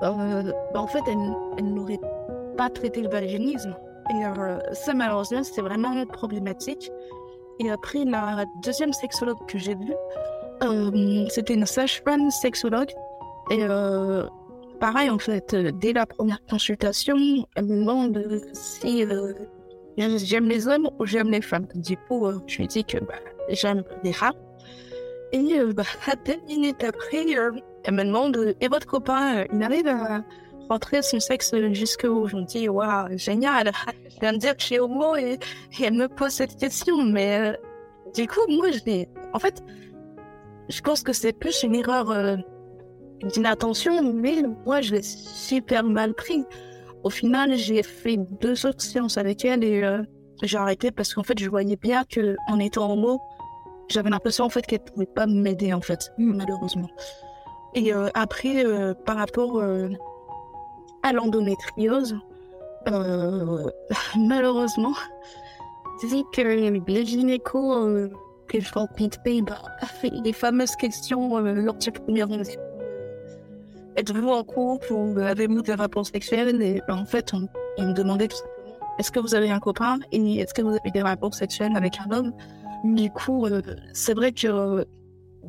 bah, en fait, elle, elle n'aurait pas traité le vaginisme. Et ça, malheureusement, c'était vraiment problématique. Et après, la deuxième sexologue que j'ai vue, euh, c'était une sage-femme sexologue. Et euh, pareil, en fait, euh, dès la première consultation, elle me demande si j'aime les hommes ou j'aime les femmes. Du coup, je lui dis que bah, j'aime les rats. Et bah, deux minutes après, elle me demande Et votre copain, il arrive à rentrer son sexe me dis Waouh, génial Je viens de dire que je suis homo et, elle me pose cette question. Mais euh, du coup, moi, je En fait, je pense que c'est plus une erreur euh, d'inattention, mais moi, je l'ai super mal pris. Au final, j'ai fait deux autres séances avec elle et euh, j'ai arrêté parce qu'en fait, je voyais bien qu'en étant homo, j'avais l'impression en fait qu'elle pouvait pas m'aider en fait, malheureusement. Et après, par rapport à l'endométriose, euh, malheureusement, c'est que les gynécos euh, que je rencontre bah, les fameuses questions euh, lors du premier rendez-vous. Êtes-vous en couple ou avez-vous des rapports sexuels? Et bah, en fait, on, me demandait tout simplement est-ce que vous avez un copain? Et est-ce que vous avez des rapports sexuels avec un homme? Du coup, c'est vrai que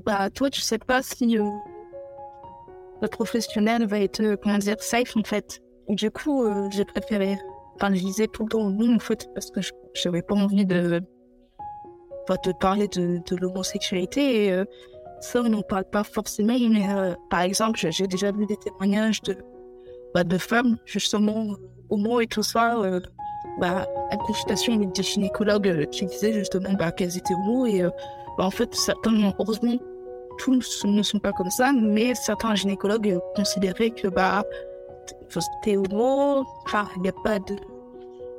bah, toi, tu sais pas si le professionnel va être, comment dire, safe en fait. Du coup, euh, j'ai préféré. Enfin, je disais tout le temps non, en fait, parce que je n'avais pas envie de, de parler de, de l'homosexualité. Euh, ça, on n'en parle pas forcément. Mais euh, par exemple, j'ai déjà vu des témoignages de, bah, de femmes, justement, homo et tout ça. bah, à consultation avec des gynécologues qui disaient justement bah, qu'elles étaient homo. Et bah, en fait, certains, heureusement, tous ne sont pas comme ça, mais certains gynécologues considéraient que bah, t'es homo, enfin, il n'y a pas de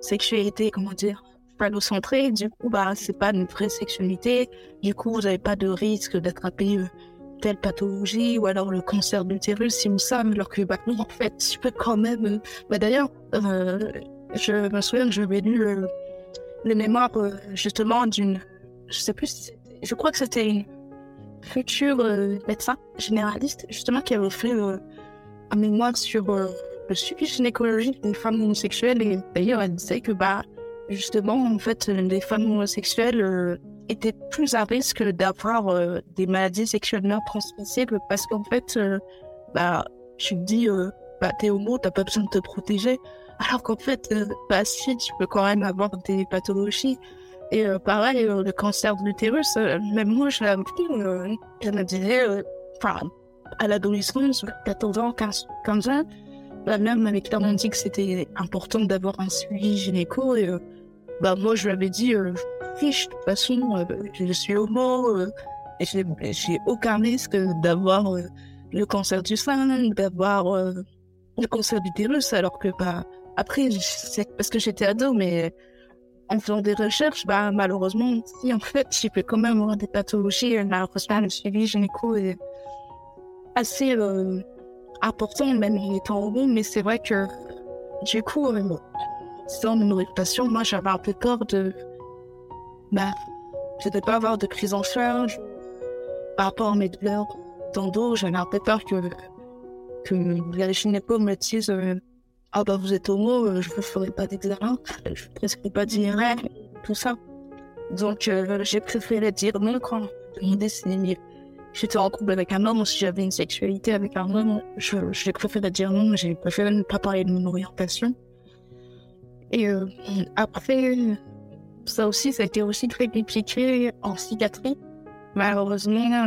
sexualité, comment dire, phallocentrée, du coup, bah, c'est pas une vraie sexualité, du coup, vous n'avez pas de risque d'attraper euh, telle pathologie ou alors le cancer d'utérus, si vous savez, alors que, bah, en fait, tu peux quand même. Euh, bah, d'ailleurs, euh, je me souviens que j'avais lu le, mémoire, justement, d'une. Je sais plus Je crois que c'était une future médecin généraliste, justement, qui avait fait un mémoire sur le suivi gynécologique des femmes homosexuelles. Et d'ailleurs, elle disait que, bah, justement, en fait, les femmes homosexuelles euh, étaient plus à risque d'avoir euh, des maladies sexuellement transmissibles parce qu'en fait, euh, bah, tu te dis, bah, t'es homo, t'as pas besoin de te protéger. Alors qu'en fait, bah, si, tu peux quand même avoir des pathologies. Et pareil, le cancer de l'utérus, même moi, je appris, je me disais, enfin, à l'adolescence, 14 ans, 15, 15 ans, la même m'avait clairement dit que c'était important d'avoir un suivi gynéco et euh, bah moi je lui avais dit euh, fiche de toute façon euh, je suis homo euh, et j'ai aucun risque d'avoir le cancer du sein d'avoir le cancer du d'utérus alors que bah après parce que j'étais ado mais en faisant des recherches bah malheureusement si en fait j'ai pu quand même avoir des pathologies malheureusement le suivi gynéco est assez important, même en étant homo, mais c'est vrai que du coup, euh, dans mon réputation, moi j'avais un peu peur de. Bah, de pas avoir de prise en charge par rapport à mes douleurs dans le. J'avais un peu peur que, que les gynéco me disent euh, Ah bah vous êtes homo, euh, je vous ferai pas d'examen, je vous prescris pas d'IRM, tout ça. Donc euh, j'ai préféré dire non quand demander si j'étais en couple avec un homme ou si j'avais une sexualité avec un homme, j'ai préféré dire non, j'ai préféré ne pas parler de mon orientation. Et euh, après, ça aussi, ça a été aussi très compliqué en psychiatrie. Malheureusement,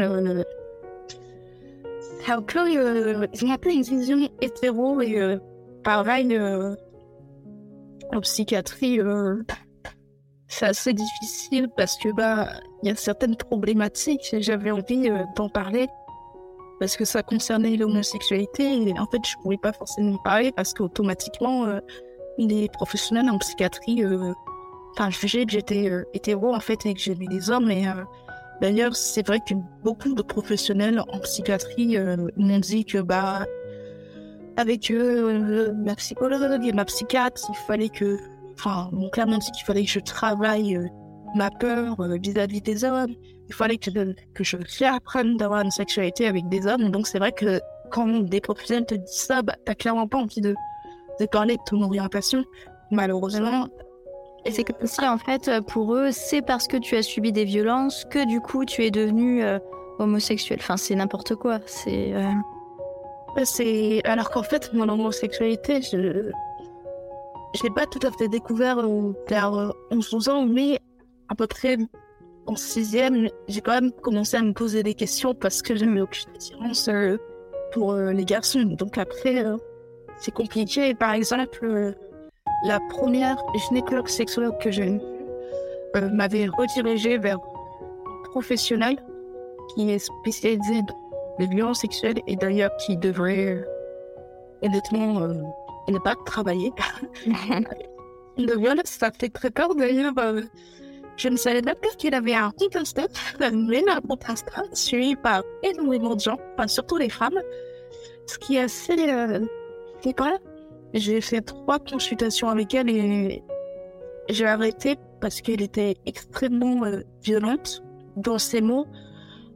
un peu, euh, a un peu une vision hétéro et pareil, euh, en psychiatrie, euh, c'est assez difficile parce que bah il y a certaines problématiques et j'avais envie euh, d'en parler parce que ça concernait l'homosexualité et en fait je pouvais pas forcément parler parce qu'automatiquement les professionnels en psychiatrie enfin jugeaient que j'étais hétéro en fait et que j'aimais les hommes et D'ailleurs, c'est vrai que beaucoup de professionnels en psychiatrie m'ont dit que bah avec ma psychologue et ma psychiatre, il fallait que, enfin, clairement dit qu'il fallait que je travaille ma peur vis-à-vis des hommes. Il fallait que, que je réapprenne d'avoir une sexualité avec des hommes. Donc c'est vrai que quand des professionnels te disent ça, bah, t'as clairement pas envie de, de parler de ton orientation, malheureusement. Et c'est comme si, en fait, pour eux, c'est parce que tu as subi des violences que du coup tu es devenu euh, homosexuel. Enfin, c'est n'importe quoi. C'est. Euh, c'est alors qu'en fait, mon homosexualité, je je l'ai pas tout à fait découvert vers 11 ans, mais à peu près en sixième, j'ai quand même commencé à me poser des questions parce que j'avais aucune attirance euh, pour euh, les garçons. Donc après, euh, c'est compliqué. Par exemple, la première gynécologue sexologue que j'ai eue m'avait redirigée vers un professionnel qui est spécialisé dans les violences sexuelles et d'ailleurs qui devrait honnêtement ne pas travailler. le viol, ça fait très peur d'ailleurs. Je ne savais pas qu'il avait un compte Insta, mais un compte Insta suivi par énormément de gens, enfin, surtout les femmes. Ce qui est assez euh, J'ai fait trois consultations avec elle et j'ai arrêté parce qu'elle était extrêmement euh, violente dans ses mots.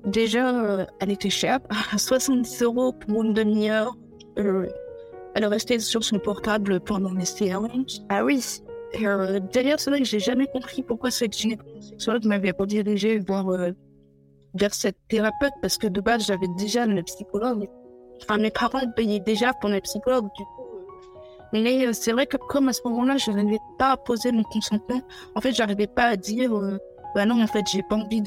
Déjà, euh, elle était chère, 70 euros pour une demi-heure. Euh, elle restait sur son portable pendant les séances. Ah oui. Euh, D'ailleurs, c'est vrai que j'ai jamais compris pourquoi cette gynécologue m'avait redirigé vers, euh, vers cette thérapeute parce que de base, j'avais déjà le psychologue. Enfin, mes parents payaient déjà pour le psychologue, du coup. Euh. Mais c'est vrai que comme à ce moment-là, je n'avais pas à poser mon consentement, en fait, j'arrivais pas à dire, bah non, en fait, j'ai pas envie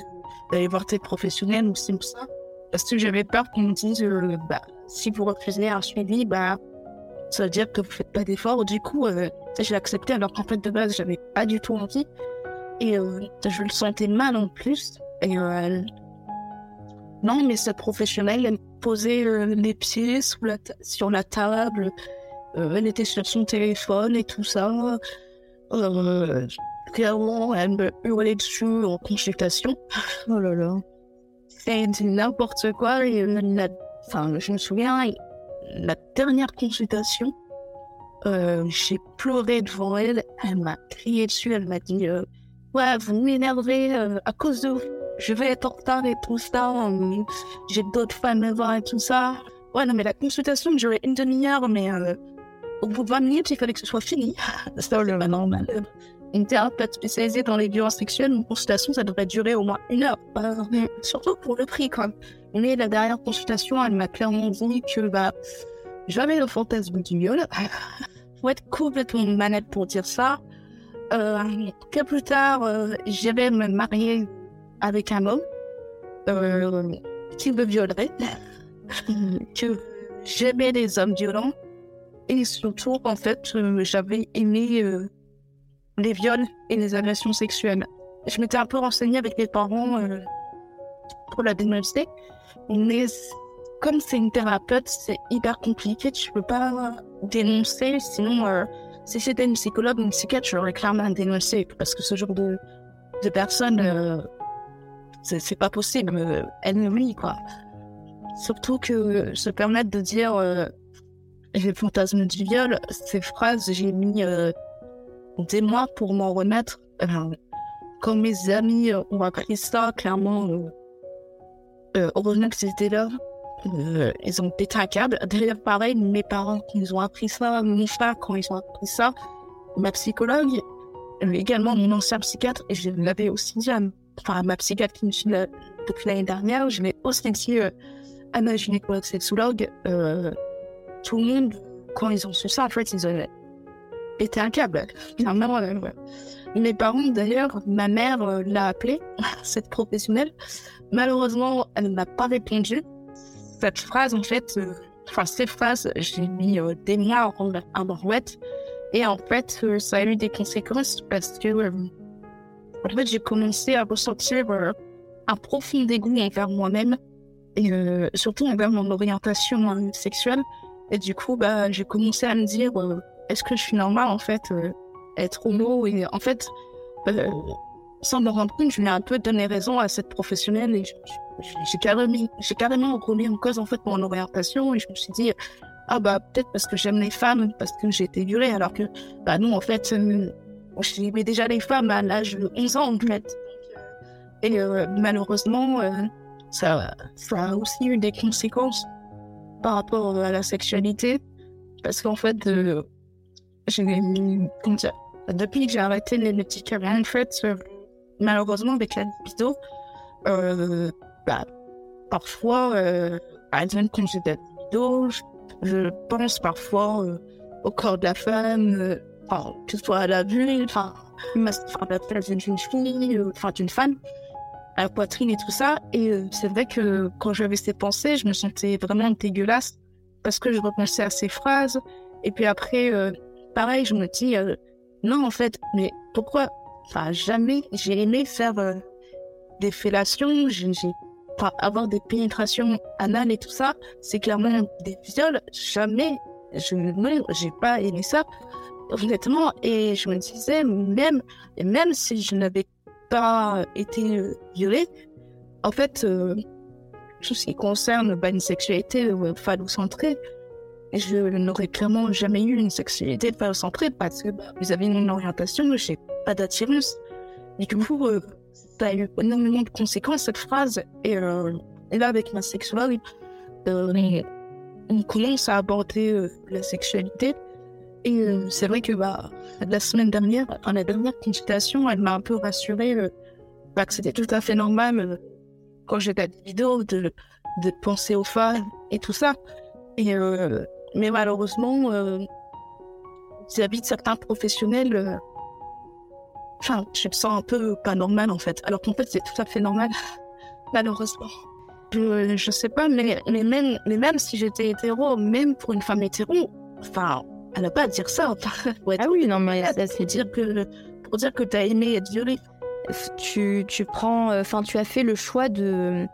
d'aller voir tes professionnels ou c'est ça. Parce que j'avais peur qu'on me dise, bah, si vous refusez un suivi, bah, ça veut dire que vous faites pas d'efforts. Du coup, euh, j'ai accepté alors qu'en fait de base j'avais pas du tout envie et euh, je le sentais mal en plus. Et euh, non, mais cette professionnelle, elle posait les pieds sur la table, elle était sur son téléphone et tout ça. Clairement, elle me hurlait dessus en consultation. Oh là là. C'est n'importe quoi. Et, enfin, je me souviens, la dernière consultation, euh, j'ai pleuré devant elle. Elle m'a crié dessus. Elle m'a dit euh, Ouais, vous m'énervez euh, à cause de vous. Je vais être en retard et tout ça. j'ai d'autres femmes à voir et tout ça. Ouais, non, mais la consultation durait une demi-heure, mais au bout de 20 minutes, il fallait que ce soit fini. C'est normal. Une thérapeute spécialisée dans les violences sexuelles, une consultation, ça devrait durer au moins une heure. surtout pour le prix, quand même. Mais la dernière consultation, elle m'a clairement dit que bah, j'avais le fantasme du viol. Faut être complètement manette pour dire ça. Euh, que plus tard, euh, j'allais me marier avec un homme euh, qui me violerait. que j'aimais les hommes violents. Et surtout, en fait, euh, j'avais aimé euh, les viols et les agressions sexuelles. Je m'étais un peu renseignée avec les parents pour la dénoncer. Mais comme c'est une thérapeute, c'est hyper compliqué. Tu peux pas dénoncer. Sinon, euh, si c'était une psychologue ou une psychiatre, j'aurais clairement dénoncé. Parce que ce genre de, de personne, euh, c'est pas possible. Euh, ennemi, quoi. Surtout que se permettre de dire euh, j'ai le fantasme du viol, ces phrases, j'ai mis des mois pour m'en remettre. quand mes amis ont appris ça, clairement, euh, heureusement que c'était là. Euh, ils ont pété un câble. D'ailleurs, pareil, mes parents, ils ont appris ça, mon frère, quand ils ont appris ça, ma psychologue, également mon ancien psychiatre, et je l'avais aussi dit à, enfin, ma psychiatre qui me suit depuis l'année dernière, je l'ai aussi dit euh, à ma gynécologue sexologue, euh, tout le monde, quand ils ont su ça, en fait, ils ont pété un câble. Mes parents, d'ailleurs, ma mère l'a appelée, cette professionnelle, Malheureusement, elle n'a pas répondu. Cette phrase, en fait, euh, enfin, ces phrases, j'ai mis euh, des mois en brouette. Et en fait, euh, ça a eu des conséquences parce que, en fait, j'ai commencé à ressentir un profond dégoût envers moi-même et surtout envers mon orientation sexuelle. Et du coup, bah, j'ai commencé à me dire, est-ce que je suis normale, en fait, être homo Et en fait, sans me rendre compte, je lui ai un peu donné raison à cette professionnelle et j'ai carrément, j'ai carrément remis en cause en fait mon orientation et je me suis dit ah bah peut-être parce que j'aime les femmes, parce que j'ai été violée, alors que bah non en fait euh, j'aimais déjà les femmes à l'âge de 11 ans en fait. Et euh, malheureusement euh, ça, ça a aussi eu des conséquences par rapport à la sexualité parce qu'en fait depuis que j'ai arrêté les médicaments en fait malheureusement avec la libido euh, bah, parfois, euh, par quand j'ai des libido, je, pense parfois euh, au corps de la femme, euh, que ce soit à la vue, enfin, la place d'une fille, euh, enfin, d'une femme, à la poitrine et tout ça. Et c'est vrai que quand j'avais ces pensées, je me sentais vraiment dégueulasse parce que je repensais à ces phrases. Et puis après, pareil, je me dis, non, en fait, mais pourquoi Enfin, jamais j'ai aimé faire des fellations, j'ai avoir des pénétrations anales et tout ça, c'est clairement des viols. Jamais, je j'ai pas aimé ça, honnêtement. Et je me disais, même, même si je n'avais pas été euh, violée, en fait, euh, tout ce qui concerne bah, une sexualité euh, phallocentrée, je n'aurais clairement jamais eu une sexualité phallocentrée parce que bah, vous avez une orientation, je n'ai pas d'attirance. Et du coup, euh, ça a eu énormément de conséquences, cette phrase. Et, euh, là, avec ma sexualité, euh, on commence à aborder la sexualité. Et c'est vrai que bah, la semaine dernière, dans la dernière consultation, elle m'a un peu rassurée bah, que c'était tout à fait normal quand j'étais à des vidéos de, de penser aux femmes et tout ça. Et, mais malheureusement, vis-à-vis de certains professionnels, Enfin, je me sens un peu pas normal en fait. Alors qu'en fait, c'est tout à fait normal, malheureusement. Je, je sais pas, mais, mais, même, mais même si j'étais hétéro, même pour une femme hétéro, enfin, elle n'a pas à dire ça. ah oui, non, mais c'est dire que pour dire que tu as aimé être violée. Tu, tu prends, euh, enfin, tu as fait le choix de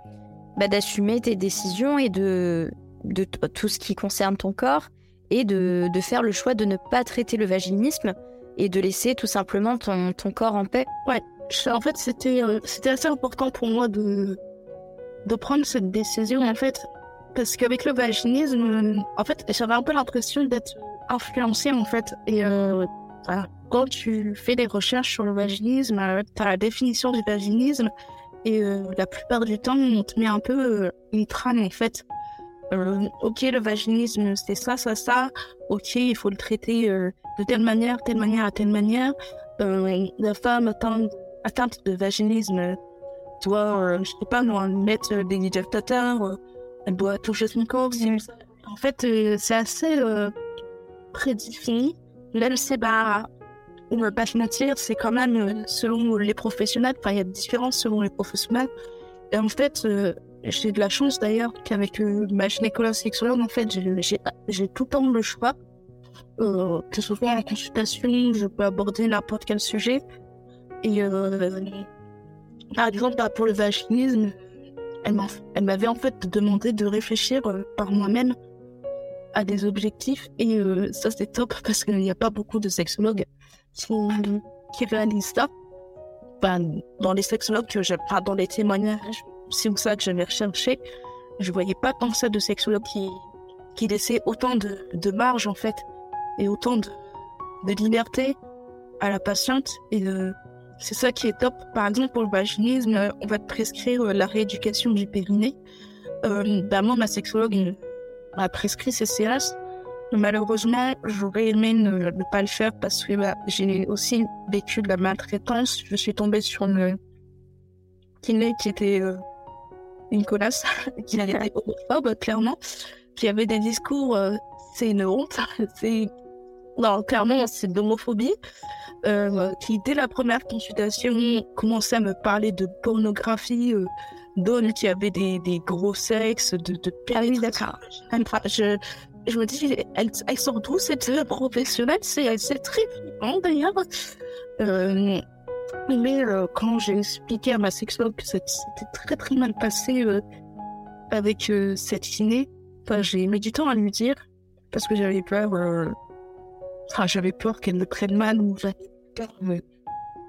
bah, d'assumer tes décisions et de, de tout ce qui concerne ton corps et de, de faire le choix de ne pas traiter le vaginisme et de laisser tout simplement ton, ton corps en paix. Ouais, en fait, c'était euh, c'était assez important pour moi de, de prendre cette décision, en fait, parce qu'avec le vaginisme, en fait, j'avais un peu l'impression d'être influencée, en fait. Et euh, quand tu fais des recherches sur le vaginisme, euh, tu as la définition du vaginisme, et la plupart du temps, on te met un peu une trame, en fait. Ok, le vaginisme, c'est ça, ça, ça. Ok, il faut le traiter de telle manière, telle manière, à telle manière. Euh, la femme atteinte, atteinte de vaginisme doit, euh, je sais pas, mettre des euh, elle doit toucher son corps. En fait, euh, c'est assez euh, prédéfini. Même si, bah, on ne va pas se mentir, c'est quand même selon les professionnels, enfin, il y a des différences selon les professionnels. Et en fait, j'ai de la chance d'ailleurs qu'avec ma gynécologue sexologue, en fait, j'ai tout le temps le choix euh, que ce soit en consultation, je peux aborder n'importe quel sujet. Et euh, par exemple, bah, pour le vaginisme, elle m'avait en fait demandé de réfléchir euh, par moi-même à des objectifs. Et euh, ça, c'est top parce qu'il n'y a pas beaucoup de sexologues qui, qui réalisent ça. Dans les sexologues que enfin, dans les témoignages, où ça que j'avais recherché, je voyais pas tant ça de sexologues qui, qui laissaient autant de, de marge en fait et autant de, de liberté à la patiente. Et euh, c'est ça qui est top. Par exemple, pour le vaginisme, on va te prescrire euh, la rééducation du périnée. Euh, bah, moi, ma sexologue m'a prescrit CCS. Malheureusement, j'aurais aimé ne, pas le faire parce que bah, j'ai aussi vécu de la maltraitance. Je suis tombée sur une kiné qui était euh, une colasse, qui était homophobe, clairement, qui avait des discours, euh, c'est une honte, c'est non, clairement, c'est de l'homophobie, euh, qui, dès la première consultation, commençait à me parler de pornographie, euh, d'hommes qui avaient des, des gros sexes, de, de ah d'accord. Je, je me dis, elle, elle sort d'où cette professionnelle C'est très flippant d'ailleurs. Mais euh, quand j'ai expliqué à ma sexologue que c'était très très mal passé euh, avec euh, cette kiné, enfin, j'ai mis du temps à lui dire parce que j'avais peur euh, Enfin, j'avais peur qu'elle me prenne mal ou j'avais peur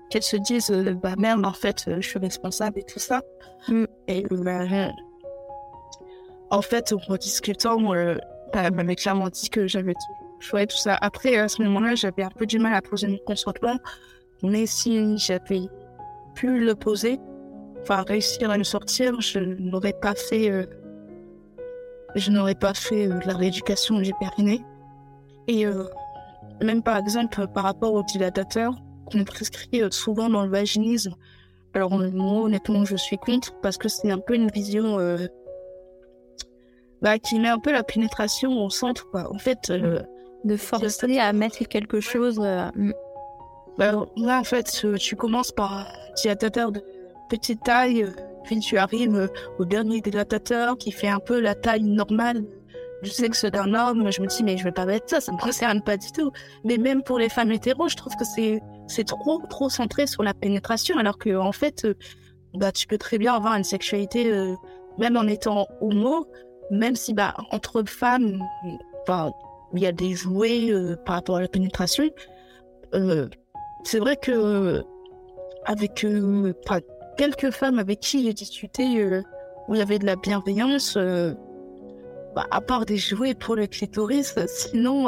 qu'elles se disent bah merde en fait je suis responsable et tout ça. Mm. et bah, en fait en discutant bah, elle m'avait clairement dit que j'avais tout choix tout ça. Après à ce moment-là j'avais un peu du mal à poser mon consentement mais si j'avais pu le poser enfin réussir à le sortir je n'aurais pas fait euh, je n'aurais pas fait euh, la rééducation du périnée et euh, même par exemple par rapport au dilatateur qu'on prescrit souvent dans le vaginisme. Alors moi honnêtement je suis contre parce que c'est un peu une vision bah, qui met un peu la pénétration au centre. Quoi. En fait, De forcer à mettre quelque chose. Bah, là en fait euh, tu commences par un dilatateur de petite taille, euh, puis tu arrives euh, au dernier dilatateur qui fait un peu la taille normale du sexe d'un homme. Je me dis mais je vais pas mettre ça, ça me concerne pas du tout. Mais même pour les femmes hétéros, je trouve que c'est c'est trop trop centré sur la pénétration alors que en fait bah tu peux très bien avoir une sexualité même en étant homo même si bah entre femmes enfin il y a des jouets par rapport à la pénétration Euh, c'est vrai que avec euh, quelques femmes avec qui j'ai discuté euh, où il y avait de la bienveillance euh, bah, à part des jouets pour le clitoris sinon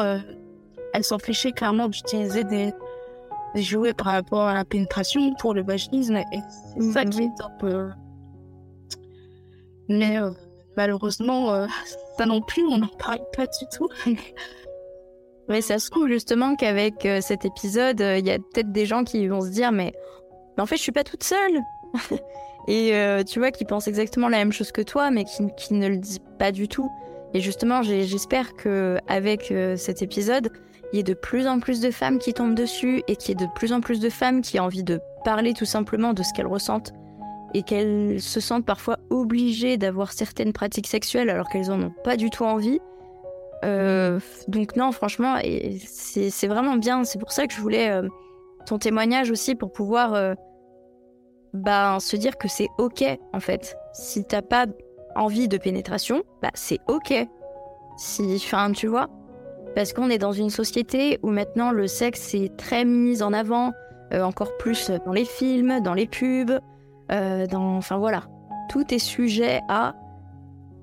elles s'en fichaient clairement d'utiliser des des jouets par rapport à la pénétration pour le vaginisme et c'est ça qui est un peu mais malheureusement ça non plus on n'en parle pas du tout Mais ça se trouve justement qu'avec euh, cet épisode, euh, il y a peut-être des gens qui vont se dire mais, mais en fait je suis pas toute seule. Et euh, tu vois, qui pensent exactement la même chose que toi, mais qui, ne le disent pas du tout. Et justement, j'espère que avec cet épisode, il y ait de plus en plus de femmes qui tombent dessus et qu'il y ait de plus en plus de femmes qui ont envie de parler tout simplement de ce qu'elles ressentent et qu'elles se sentent parfois obligées d'avoir certaines pratiques sexuelles alors qu'elles en ont pas du tout envie. Euh, donc non, franchement, c'est vraiment bien. C'est pour ça que je voulais euh, ton témoignage aussi pour pouvoir euh, bah, se dire que c'est ok en fait. Si t'as pas envie de pénétration, bah c'est ok. Si, enfin, tu vois, parce qu'on est dans une société où maintenant le sexe est très mis en avant, encore plus dans les films, dans les pubs, dans, enfin voilà, tout est sujet à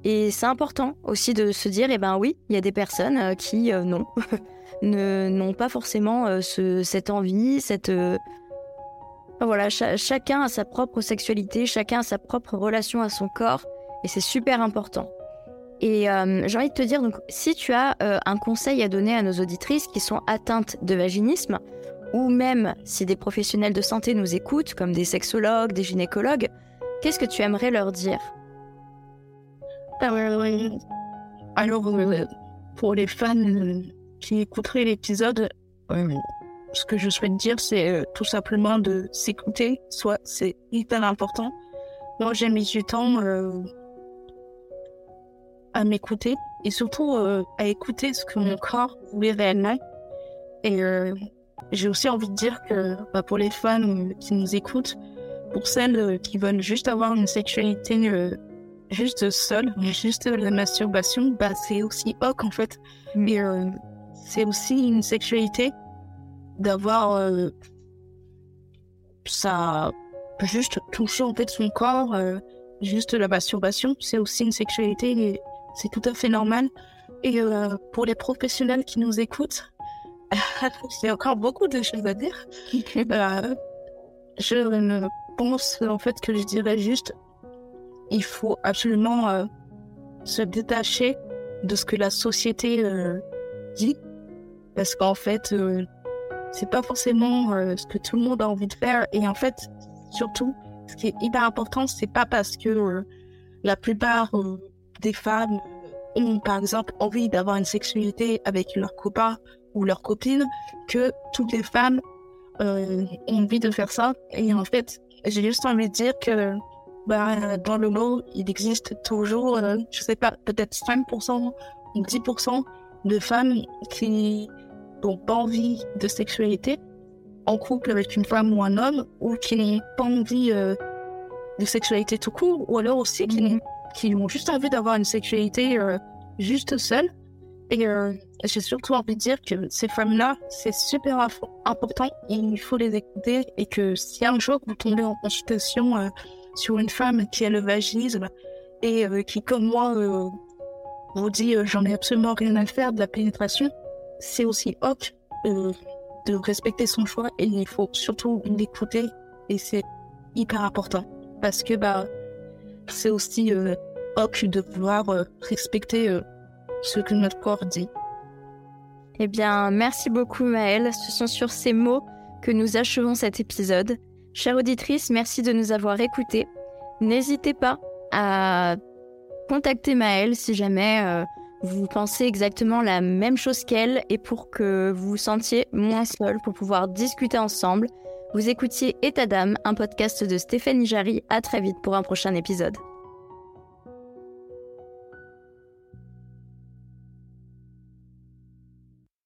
et c'est important aussi de se dire, eh ben oui, il y a des personnes euh, qui, euh, non, n'ont pas forcément euh, ce- cette envie, cette... euh, voilà, cha- chacun a sa propre sexualité, chacun a sa propre relation à son corps, et c'est super important. Et j'ai envie de te dire, donc, si tu as un conseil à donner à nos auditrices qui sont atteintes de vaginisme, ou même si des professionnels de santé nous écoutent, comme des sexologues, des gynécologues, qu'est-ce que tu aimerais leur dire? Alors, euh, pour les fans qui écouteraient l'épisode, euh, ce que je souhaite dire, c'est euh, tout simplement de s'écouter, soit c'est hyper important. Moi, j'ai mis du temps à m'écouter et surtout à écouter ce que mon corps voulait réellement. Et j'ai aussi envie de dire que bah, pour les fans qui nous écoutent, pour celles qui veulent juste avoir une sexualité juste seule, juste la masturbation, bah, c'est aussi ok en fait. Et euh, c'est aussi une sexualité d'avoir euh, ça juste toucher en fait son corps, euh, juste la masturbation, c'est aussi une sexualité et c'est tout à fait normal. Et euh, pour les professionnels qui nous écoutent, j'ai encore beaucoup de choses à dire. Euh, je pense en fait que je dirais juste il faut absolument euh, se détacher de ce que la société euh, dit. Parce qu'en fait euh, c'est pas forcément euh, ce que tout le monde a envie de faire. Et en fait surtout ce qui est hyper important c'est pas parce que la plupart des femmes ont par exemple envie d'avoir une sexualité avec leur copain ou leur copine que toutes les femmes ont envie de faire ça. Et en fait j'ai juste envie de dire que bah, dans le lot, il existe toujours, euh, je sais pas, peut-être 5% ou 10% de femmes qui n'ont pas envie de sexualité en couple avec une femme ou un homme, ou qui n'ont pas envie euh, de sexualité tout court, ou alors aussi qui, n'ont- qui ont juste envie d'avoir une sexualité euh, juste seule. Et euh, j'ai surtout envie de dire que ces femmes-là, c'est super important il faut les écouter. Et que si un jour vous tombez en consultation sur une femme qui a le vaginisme et euh, qui, comme moi, vous dit j'en ai absolument rien à faire de la pénétration, c'est aussi ok de respecter son choix et il faut surtout l'écouter et c'est hyper important parce que bah c'est aussi ok de pouvoir respecter ce que notre corps dit. Eh bien, merci beaucoup Maëlle. Ce sont sur ces mots que nous achevons cet épisode. Chère auditrice, merci de nous avoir écoutés. N'hésitez pas à contacter Maëlle si jamais euh, vous pensez exactement la même chose qu'elle et pour que vous vous sentiez moins seul, pour pouvoir discuter ensemble. Vous écoutiez État d'âme, un podcast de Stéphanie Jarry. À très vite pour un prochain épisode.